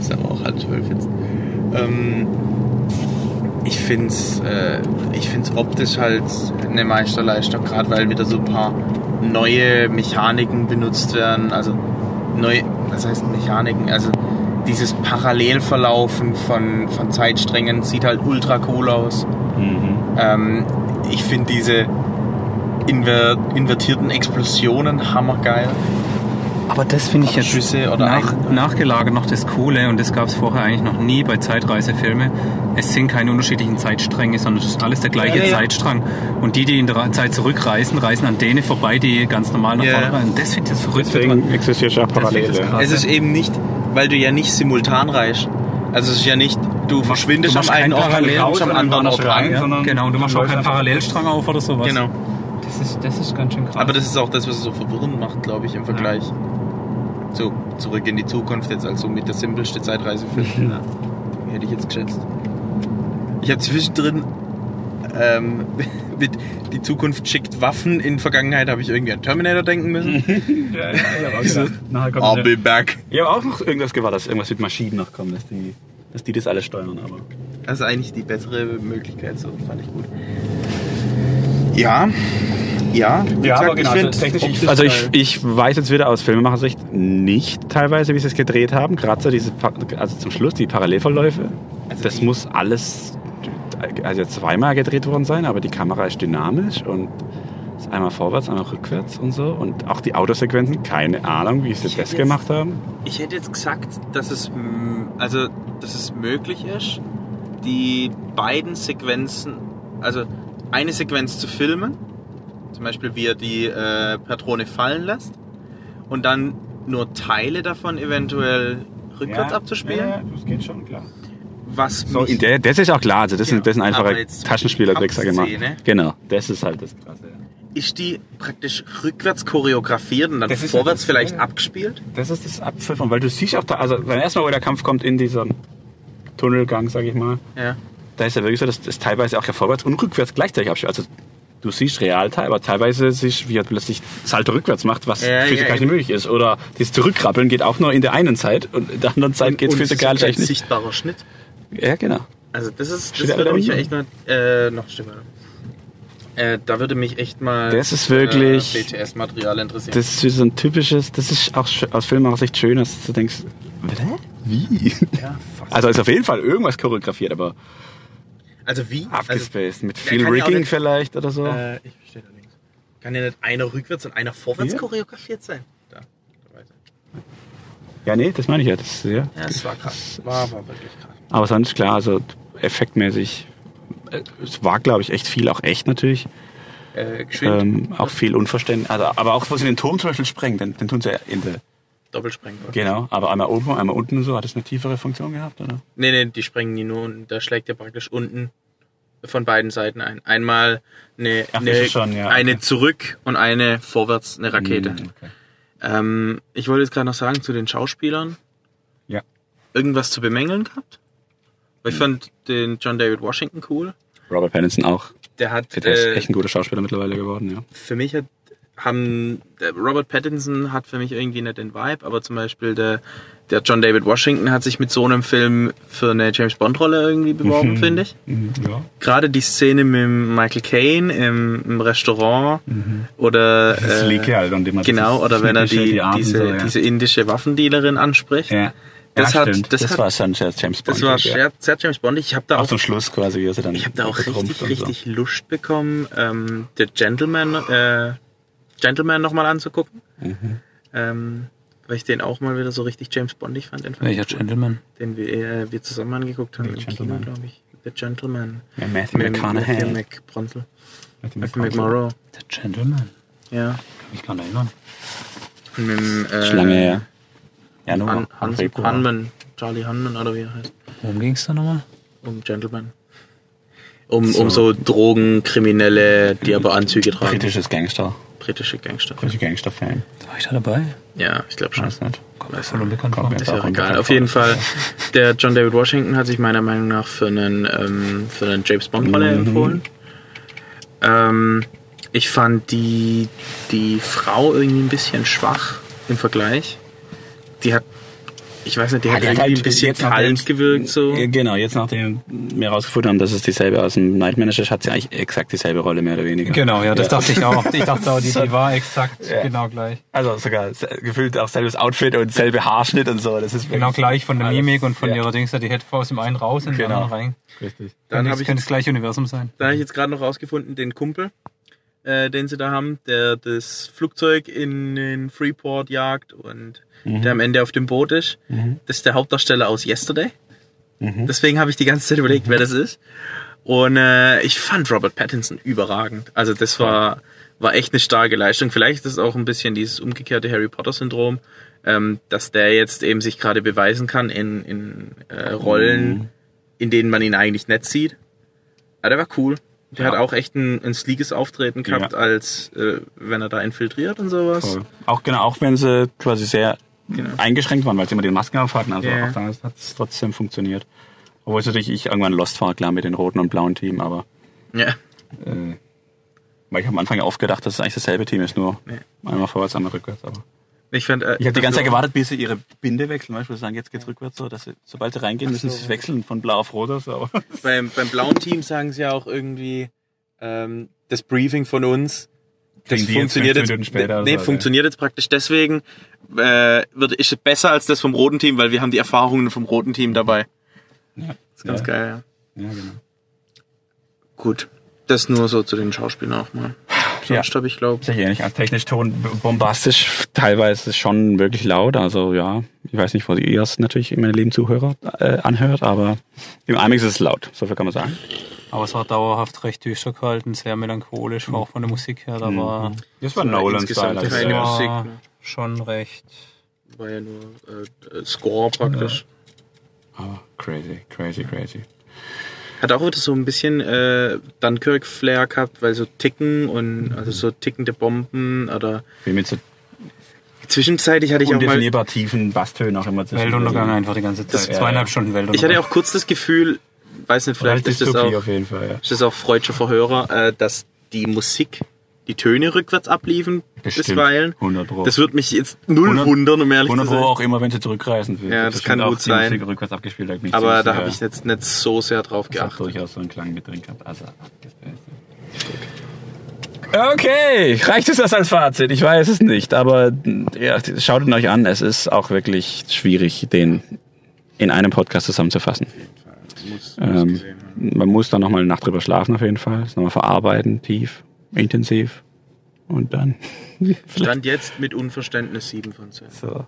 Ist aber auch halb zwölf jetzt. Ähm, ich finde es äh, ich find's optisch halt eine Meisterleistung, gerade weil wieder so ein paar neue Mechaniken benutzt werden. Also neue, was heißt Mechaniken? Also dieses Parallelverlaufen von, von Zeitsträngen sieht halt ultra cool aus. Ähm, ich finde diese inver invertierten Explosionen hammergeil. Aber das finde ich jetzt Schüsse oder nach, nachgelagert noch das Coole und das gab es vorher eigentlich noch nie bei Zeitreisefilmen. Es sind keine unterschiedlichen Zeitstränge, sondern es ist alles der gleiche Ja, ja. Zeitstrang. Und die, die in der Zeit zurückreisen, reisen an denen vorbei, die ganz normal nach Ja. vorne reisen. Das finde ich das verrückt. Deswegen existiert ja Das finde parallel. ich ja. krass. Es ist eben nicht, weil du ja nicht simultan reist. Also es ist ja nicht, du verschwindest du am einen Ort, kommst am anderen Ort rein. Genau, und du machst auch keinen Parallelstrang auf oder sowas. Genau. Das ist, das ist ganz schön krass. Aber das ist auch das, was es so verwirrend macht, glaube ich, im Vergleich. So, zurück in die Zukunft jetzt, also mit der simpelste Zeitreisefilm. Ja. Hätte ich jetzt geschätzt. Ich habe zwischendrin ähm, mit die Zukunft schickt Waffen. In Vergangenheit habe ich irgendwie an Terminator denken müssen. Ja, ja, ich habe auch gedacht, I'll be back. Ich habe auch noch irgendwas gewartet, dass irgendwas mit Maschinen noch kommt, dass die, dass die das alles steuern, aber. Das ist eigentlich die bessere Möglichkeit, so fand ich gut. Ja, ja. wie gesagt, ich find optisch also ich, ich weiß jetzt wieder aus Filmemachersicht nicht teilweise, wie sie es gedreht haben. Gerade so diese, also zum Schluss die Parallelverläufe. das muss alles, also zweimal gedreht worden sein, aber die Kamera ist dynamisch und ist einmal vorwärts, einmal rückwärts und so. Und auch die Autosequenzen, keine Ahnung, wie sie Ich das gemacht haben. Ich hätte jetzt gesagt, dass es, also, dass es möglich ist, die beiden Sequenzen, also eine Sequenz zu filmen, zum Beispiel wie er die äh, Patrone fallen lässt, und dann nur Teile davon eventuell rückwärts abzuspielen. das geht schon, klar. Was So, der, das ist auch klar, also das, Genau. sind, das sind einfache Aber jetzt zum Taschenspielertricks, sag ich mal. Kampfszene. Genau, das ist halt das Krasse. ist die praktisch rückwärts choreografiert und dann Das ist vorwärts ja das- vielleicht ja. abgespielt? Das ist das Abpfiffen, weil du siehst auch da, also beim ersten Mal, wo der Kampf kommt in diesem Tunnelgang, sag ich mal, Ja. da ist ja wirklich so, dass das teilweise auch ja vorwärts und rückwärts gleichzeitig abspielt. Also du siehst Realteil, aber teilweise siehst, wie er plötzlich Salto rückwärts macht, was Ja, ja, physikalisch nicht möglich ist. Oder dieses Zurückkrabbeln geht auch nur in der einen Zeit und in der anderen Zeit geht es physikalisch nicht. sichtbarer Schnitt. Ja, genau. Also das ist, das da würde mich echt mal, äh, noch stimmt. Äh, da würde mich echt mal Das ist wirklich- äh, BTS-Material interessieren. Das ist so ein typisches, das ist auch aus Filmemacher-Sicht schön, dass du denkst, wie? ja. Also ist auf jeden Fall irgendwas choreografiert, aber also wie? abgespaced. Mit Ja, viel Rigging nicht- vielleicht oder so. Also, äh, ich verstehe da nichts. Kann ja nicht einer rückwärts und einer vorwärts Hier? choreografiert sein? Da. Ja, nee, das meine ich ja. Das, ja. Ja, das war krass. War, war wirklich krass. Aber sonst klar, also effektmäßig, äh, es war glaube ich echt viel, auch echt natürlich. Äh, geschwind. Ähm, auch viel Unverständnis. Also, aber auch, wo sie den Turm zum Beispiel sprengen, den, den tun sie ja in der. Doppelsprengen. Genau, aber einmal oben, einmal unten und so. Hat das eine tiefere Funktion gehabt, oder? Nee, nee, die sprengen die nur und da schlägt er praktisch unten von beiden Seiten ein. Einmal eine, Ach, eine, es schon, ja, eine okay. zurück und eine vorwärts, eine Rakete. Mm, okay. Ähm, ich wollte jetzt gerade noch sagen zu den Schauspielern. Ja. Irgendwas zu bemängeln gehabt? Weil ich fand den John David Washington cool. Robert Pattinson auch. Der hat, Der ist äh, echt ein guter Schauspieler mittlerweile geworden, ja. für mich hat, haben, der Robert Pattinson hat für mich irgendwie nicht den Vibe, aber zum Beispiel der, der John David Washington hat sich mit so einem Film für eine James Bond Rolle irgendwie beworben, finde ich. Ja. Gerade die Szene mit Michael Caine im, im Restaurant oder Das äh, halt, und dem genau oder wenn er die, Arme diese, so, ja. diese indische Waffendealerin anspricht. ja. Das ja, hat- das das, hat- war schon sehr James Bond. Das war ja. sehr, sehr James Bond. Ich habe da Auch auch, zum Schluss quasi, wie er sie dann ich habe da auch richtig, und so. richtig Lust bekommen, ähm, der Gentleman, äh, Gentleman nochmal anzugucken. Mhm. Ähm, weil ich den auch mal wieder so richtig James Bondig fand. Den, fand ich Welcher cool. Gentleman? den wir, äh, wir zusammen angeguckt haben The im Gentleman. Kino, glaube ich. The Gentleman. Ja, Matthew McConaughey. Matthew McBronzel. Matthew Matthew McMorrow. Der Gentleman? Ja. Kann mich gar nicht erinnern. Und mit dem, äh, Schon lange her. Ja, nur Han. Hanman. Charlie Hanman oder wie er heißt. Worum ging es da nochmal? Um Gentleman. Um So. um so Drogenkriminelle, die aber Anzüge tragen. Britisches Gangster. Britische Gangster. Britische Gangster-Fan. War ich da dabei? Ja, ich glaube schon. Weiß nicht. Kommt mir voll unbekannt vor. Ist ja auch egal. Auf jeden. Fall, der John David Washington hat sich meiner Meinung nach für einen, ähm, für einen James Bond Rolle Mhm. empfohlen. Ähm, ich fand die, die Frau irgendwie ein bisschen schwach im Vergleich. Die hat, ich weiß nicht, die hat irgendwie ein bisschen kalt gewirkt so. Ja, Genau, jetzt nachdem wir herausgefunden haben, dass es dieselbe aus dem Night Manager ist, hat sie eigentlich exakt dieselbe Rolle, mehr oder weniger. Genau, ja, das dachte ich auch. Ich dachte auch, die, So- die war exakt Ja. genau gleich. Also sogar gefühlt auch selbes Outfit und selbe Haarschnitt und so. Das ist Genau gleich von der alles- Mimik und von ja. ihrer Dings, die hätte aus dem einen raus und Genau. den anderen rein. Richtig. Dann Dann habe ich könnte das gleiche Universum sein. Da habe ich jetzt gerade noch rausgefunden, den Kumpel, äh, den sie da haben, der das Flugzeug in den Freeport jagt und der am Ende auf dem Boot ist. Das ist der Hauptdarsteller aus Yesterday. Deswegen habe ich die ganze Zeit überlegt, wer das ist. Und äh, ich fand Robert Pattinson überragend. Also das war, war echt eine starke Leistung. Vielleicht ist es auch ein bisschen dieses umgekehrte Harry Potter-Syndrom, ähm, dass der jetzt eben sich gerade beweisen kann in, in äh, Rollen, in denen man ihn eigentlich nicht sieht. Aber der war cool. Der Ja. hat auch echt ein, ein sleekes Auftreten gehabt, Ja. als äh, wenn er da infiltriert und sowas. Voll. Auch genau, auch wenn sie quasi sehr Genau. eingeschränkt waren, weil sie immer die Masken auf hatten. Also Ja. auch da hat es trotzdem funktioniert. Obwohl es natürlich ich irgendwann lost war, klar mit den roten und blauen Team, aber Ja. Äh, weil ich habe am Anfang ja oft gedacht, dass es eigentlich dasselbe Team ist, nur Nee. einmal vorwärts, einmal rückwärts. Aber Ich, fand, äh, ich habe die ganze Zeit gewartet, bis sie ihre Binde wechseln. Weißt du, sagen, jetzt geht's rückwärts so, dass sie, sobald sie reingehen, müssen sie sich wechseln von blau auf rot oder so. Beim, beim blauen Team sagen sie ja auch irgendwie, ähm, das Briefing von uns, das jetzt funktioniert 15 jetzt, Minuten später nee, oder so, funktioniert jetzt praktisch deswegen, äh, wird, ist es besser als das vom roten Team, weil wir haben die Erfahrungen vom roten Team dabei. Ja, ist ganz ja. geil, ja. Ja, genau. Gut. Das nur so zu den Schauspielern auch mal. Sonst Ja. habe ich glaube Sicher ähnlich. Als technisch Ton bombastisch, teilweise schon wirklich laut. Also ja, ich weiß nicht, wo ihr es natürlich meine lieben Zuhörer äh, anhört, aber im IMAX ist es laut. So viel kann man sagen. Aber es war dauerhaft recht düster gehalten, sehr melancholisch, war auch von der Musik her. Da war, Das war insgesamt Nolan-Style. keine Also, Musik, war ne? schon recht. war ja nur äh, Score praktisch. ah, crazy, crazy, crazy. Hat auch wieder so ein bisschen äh, Dunkirk-Flair gehabt, weil so Ticken und also so tickende Bomben oder Wie mit so zwischenzeitlich hatte ich auch mal tiefen Basstönen auch immer zwischen. Weltuntergang einfach die ganze Zeit. ja, Zweieinhalb. Stunden ich Weltuntergang. hatte auch kurz das Gefühl, weiß nicht, vielleicht ist das auch auf jeden Fall, ja. ist das auch freudscher Verhörer, äh, dass die Musik die Töne rückwärts abliefen Bestimmt. bisweilen. 100 Pro. Das würde mich jetzt null 100 wundern, um ehrlich zu 100 Pro sein. auch immer, wenn sie zurückreisen. Ja, das Bestimmt kann gut sein. rückwärts abgespielt. hat mich Aber ziemlich da habe ich jetzt nicht so sehr drauf Das geachtet. durchaus so einen Klang mit drin gehabt. Also, Okay, reicht es das als Fazit? Ich weiß es nicht, aber ja, schaut ihn euch an. Es ist auch wirklich schwierig, den in einem Podcast zusammenzufassen. Ähm, man muss dann nochmal eine Nacht drüber schlafen auf jeden Fall, es nochmal verarbeiten, tief, intensiv und dann Stand jetzt mit Unverständnis 7 von 10. so.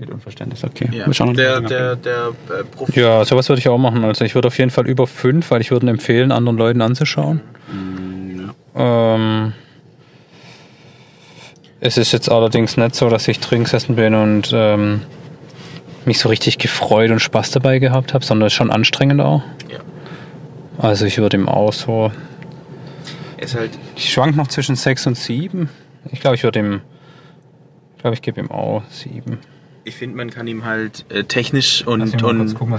Mit Unverständnis, okay. Ja, Wir schauen uns der, mal der, an. der äh, Profi Ja, sowas würde ich auch machen. Also ich würde auf jeden Fall über fünf, weil ich würde empfehlen, anderen Leuten anzuschauen. Ähm, es ist jetzt allerdings nicht so, dass ich drin gesessen bin und ähm, mich so richtig gefreut und Spaß dabei gehabt habe, sondern es ist schon anstrengend auch. Ja. Also ich würde ihm auch so. Ist halt Ich schwank noch zwischen sechs und sieben. Ich glaube, ich würde ihm. Ich glaube, ich gebe ihm auch sieben. ich finde, man kann ihm halt äh, technisch und, und gucken,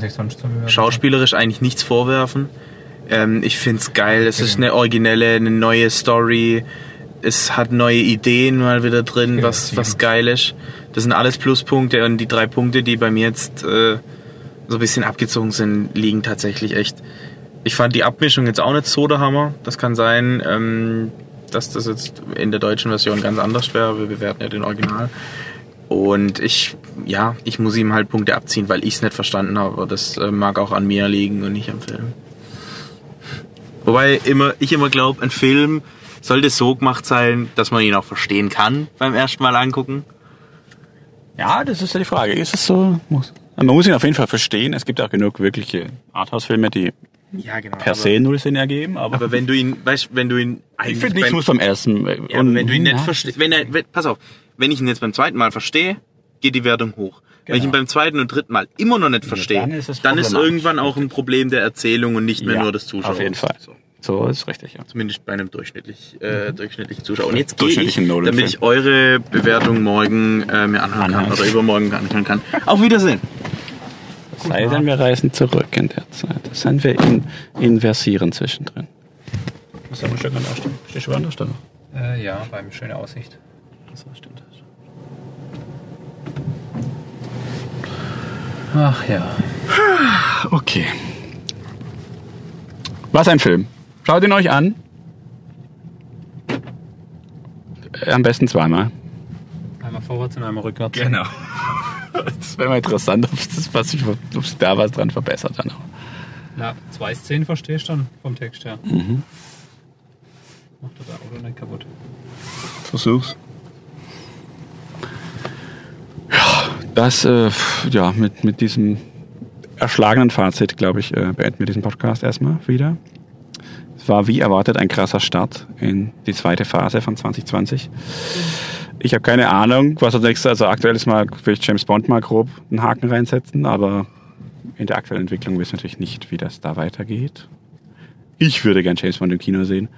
schauspielerisch eigentlich nichts vorwerfen. Ähm, ich finde es geil. Es ist eine originelle, eine neue Story. Es hat neue Ideen mal wieder drin, was, was geil ist. Das sind alles Pluspunkte und die drei Punkte, die bei mir jetzt äh, so ein bisschen abgezogen sind, liegen tatsächlich echt. Ich fand die Abmischung jetzt auch nicht so der Hammer. Das kann sein, ähm, dass das jetzt in der deutschen Version ganz anders wäre. Wir bewerten ja den Original. Und ich, ja, ich muss ihm halt Punkte abziehen, weil ich es nicht verstanden habe. Das äh, mag auch an mir liegen und nicht am Film. Wobei immer, ich immer glaube, ein Film sollte so gemacht sein, dass man ihn auch verstehen kann beim ersten Mal angucken. Ja, das ist ja die Frage. Ist es so? Muss. Man muss ihn auf jeden Fall verstehen. Es gibt auch genug wirkliche Arthouse-Filme, die Ja, genau. per se null Sinn ergeben. Aber, Aber wenn du ihn, weißt, wenn du ihn ich finde, nichts muss beim ersten. Ja, aber wenn du ihn nicht verstehst, wenn er, wenn, pass auf, wenn ich ihn jetzt beim zweiten Mal verstehe, geht die Wertung hoch. Wenn ich ihn Genau. beim zweiten und dritten Mal immer noch nicht verstehe, dann dann ist ist, es problematisch. irgendwann auch ein Problem der Erzählung und nicht mehr Ja, nur des Zuschauers. auf jeden Fall. So. So ist richtig, ja. Zumindest bei einem durchschnittlich, äh, durchschnittlichen Zuschauer. Und jetzt gehe ich, damit ich eure Bewertung morgen äh, mir anhören kann oder übermorgen anhören kann. Auf Wiedersehen. Sei denn, wir reisen zurück in der Zeit. Das sind wir in, in Versieren zwischendrin. Was haben wir schon an der Stelle? Stehst du an der Stelle? Äh, ja, beim schöne Aussicht. So stimmt das. Ach ja. Okay. Was ein Film. Schaut ihn euch an. Äh, Am besten zweimal. Einmal vorwärts und einmal rückwärts. Genau. Das wäre mal interessant, ob was sich, ob sich da was dran verbessert dann auch. Na, zwei Szenen verstehst du dann vom Text her. Mhm. Macht er das Auto nicht kaputt. Versuch's. Ja, das, äh, ja, mit, mit diesem erschlagenen Fazit, glaube ich, äh, beenden wir diesen Podcast erstmal wieder. War wie erwartet ein krasser Start in die zweite Phase von 2020. Ich habe keine Ahnung, was als nächstes, also aktuell ist mal, will ich James Bond mal grob einen Haken reinsetzen, aber in der aktuellen Entwicklung wissen wir natürlich nicht, wie das da weitergeht. Ich würde gern James Bond im Kino sehen.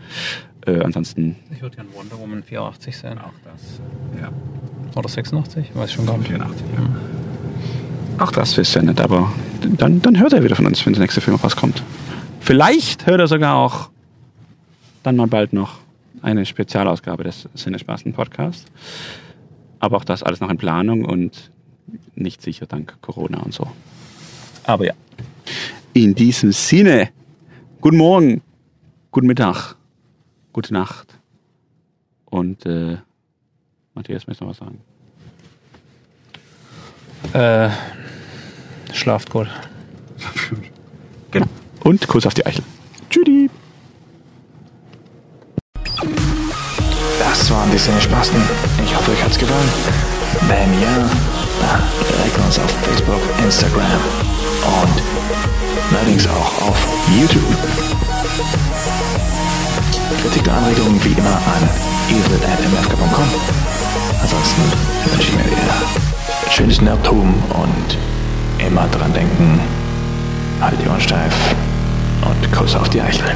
Äh, ansonsten Ich würde einen Wonder Woman 84 sehen. auch das. Ja. Oder 86? Weiß ich schon gar nicht. 84, ja. Auch das wisst ihr nicht, aber dann, dann hört er wieder von uns, wenn der nächste Film rauskommt. Vielleicht hört er sogar auch dann mal bald noch eine Spezialausgabe des Sinnespaßen Podcasts. Aber auch das alles noch in Planung und nicht sicher dank Corona und so. Aber ja. In diesem Sinne, guten Morgen, guten Mittag, gute Nacht. Und äh, Matthias, möchtest du noch was sagen? Äh, schlaft gut. Genau. Und Kuss auf die Eichel. Tschüssi. Waren die Sinnespasten. Ich hoffe, euch hat's gefallen. Wenn ja, dann liked uns auf Facebook, Instagram und allerdings auch auf YouTube. Kritik und Anregungen wie immer an esel.mfk.com. Ansonsten wünsche ich mir dir schönes Nerdtum und immer dran denken, halt die Ohren steif und Kuss auf die Eichel.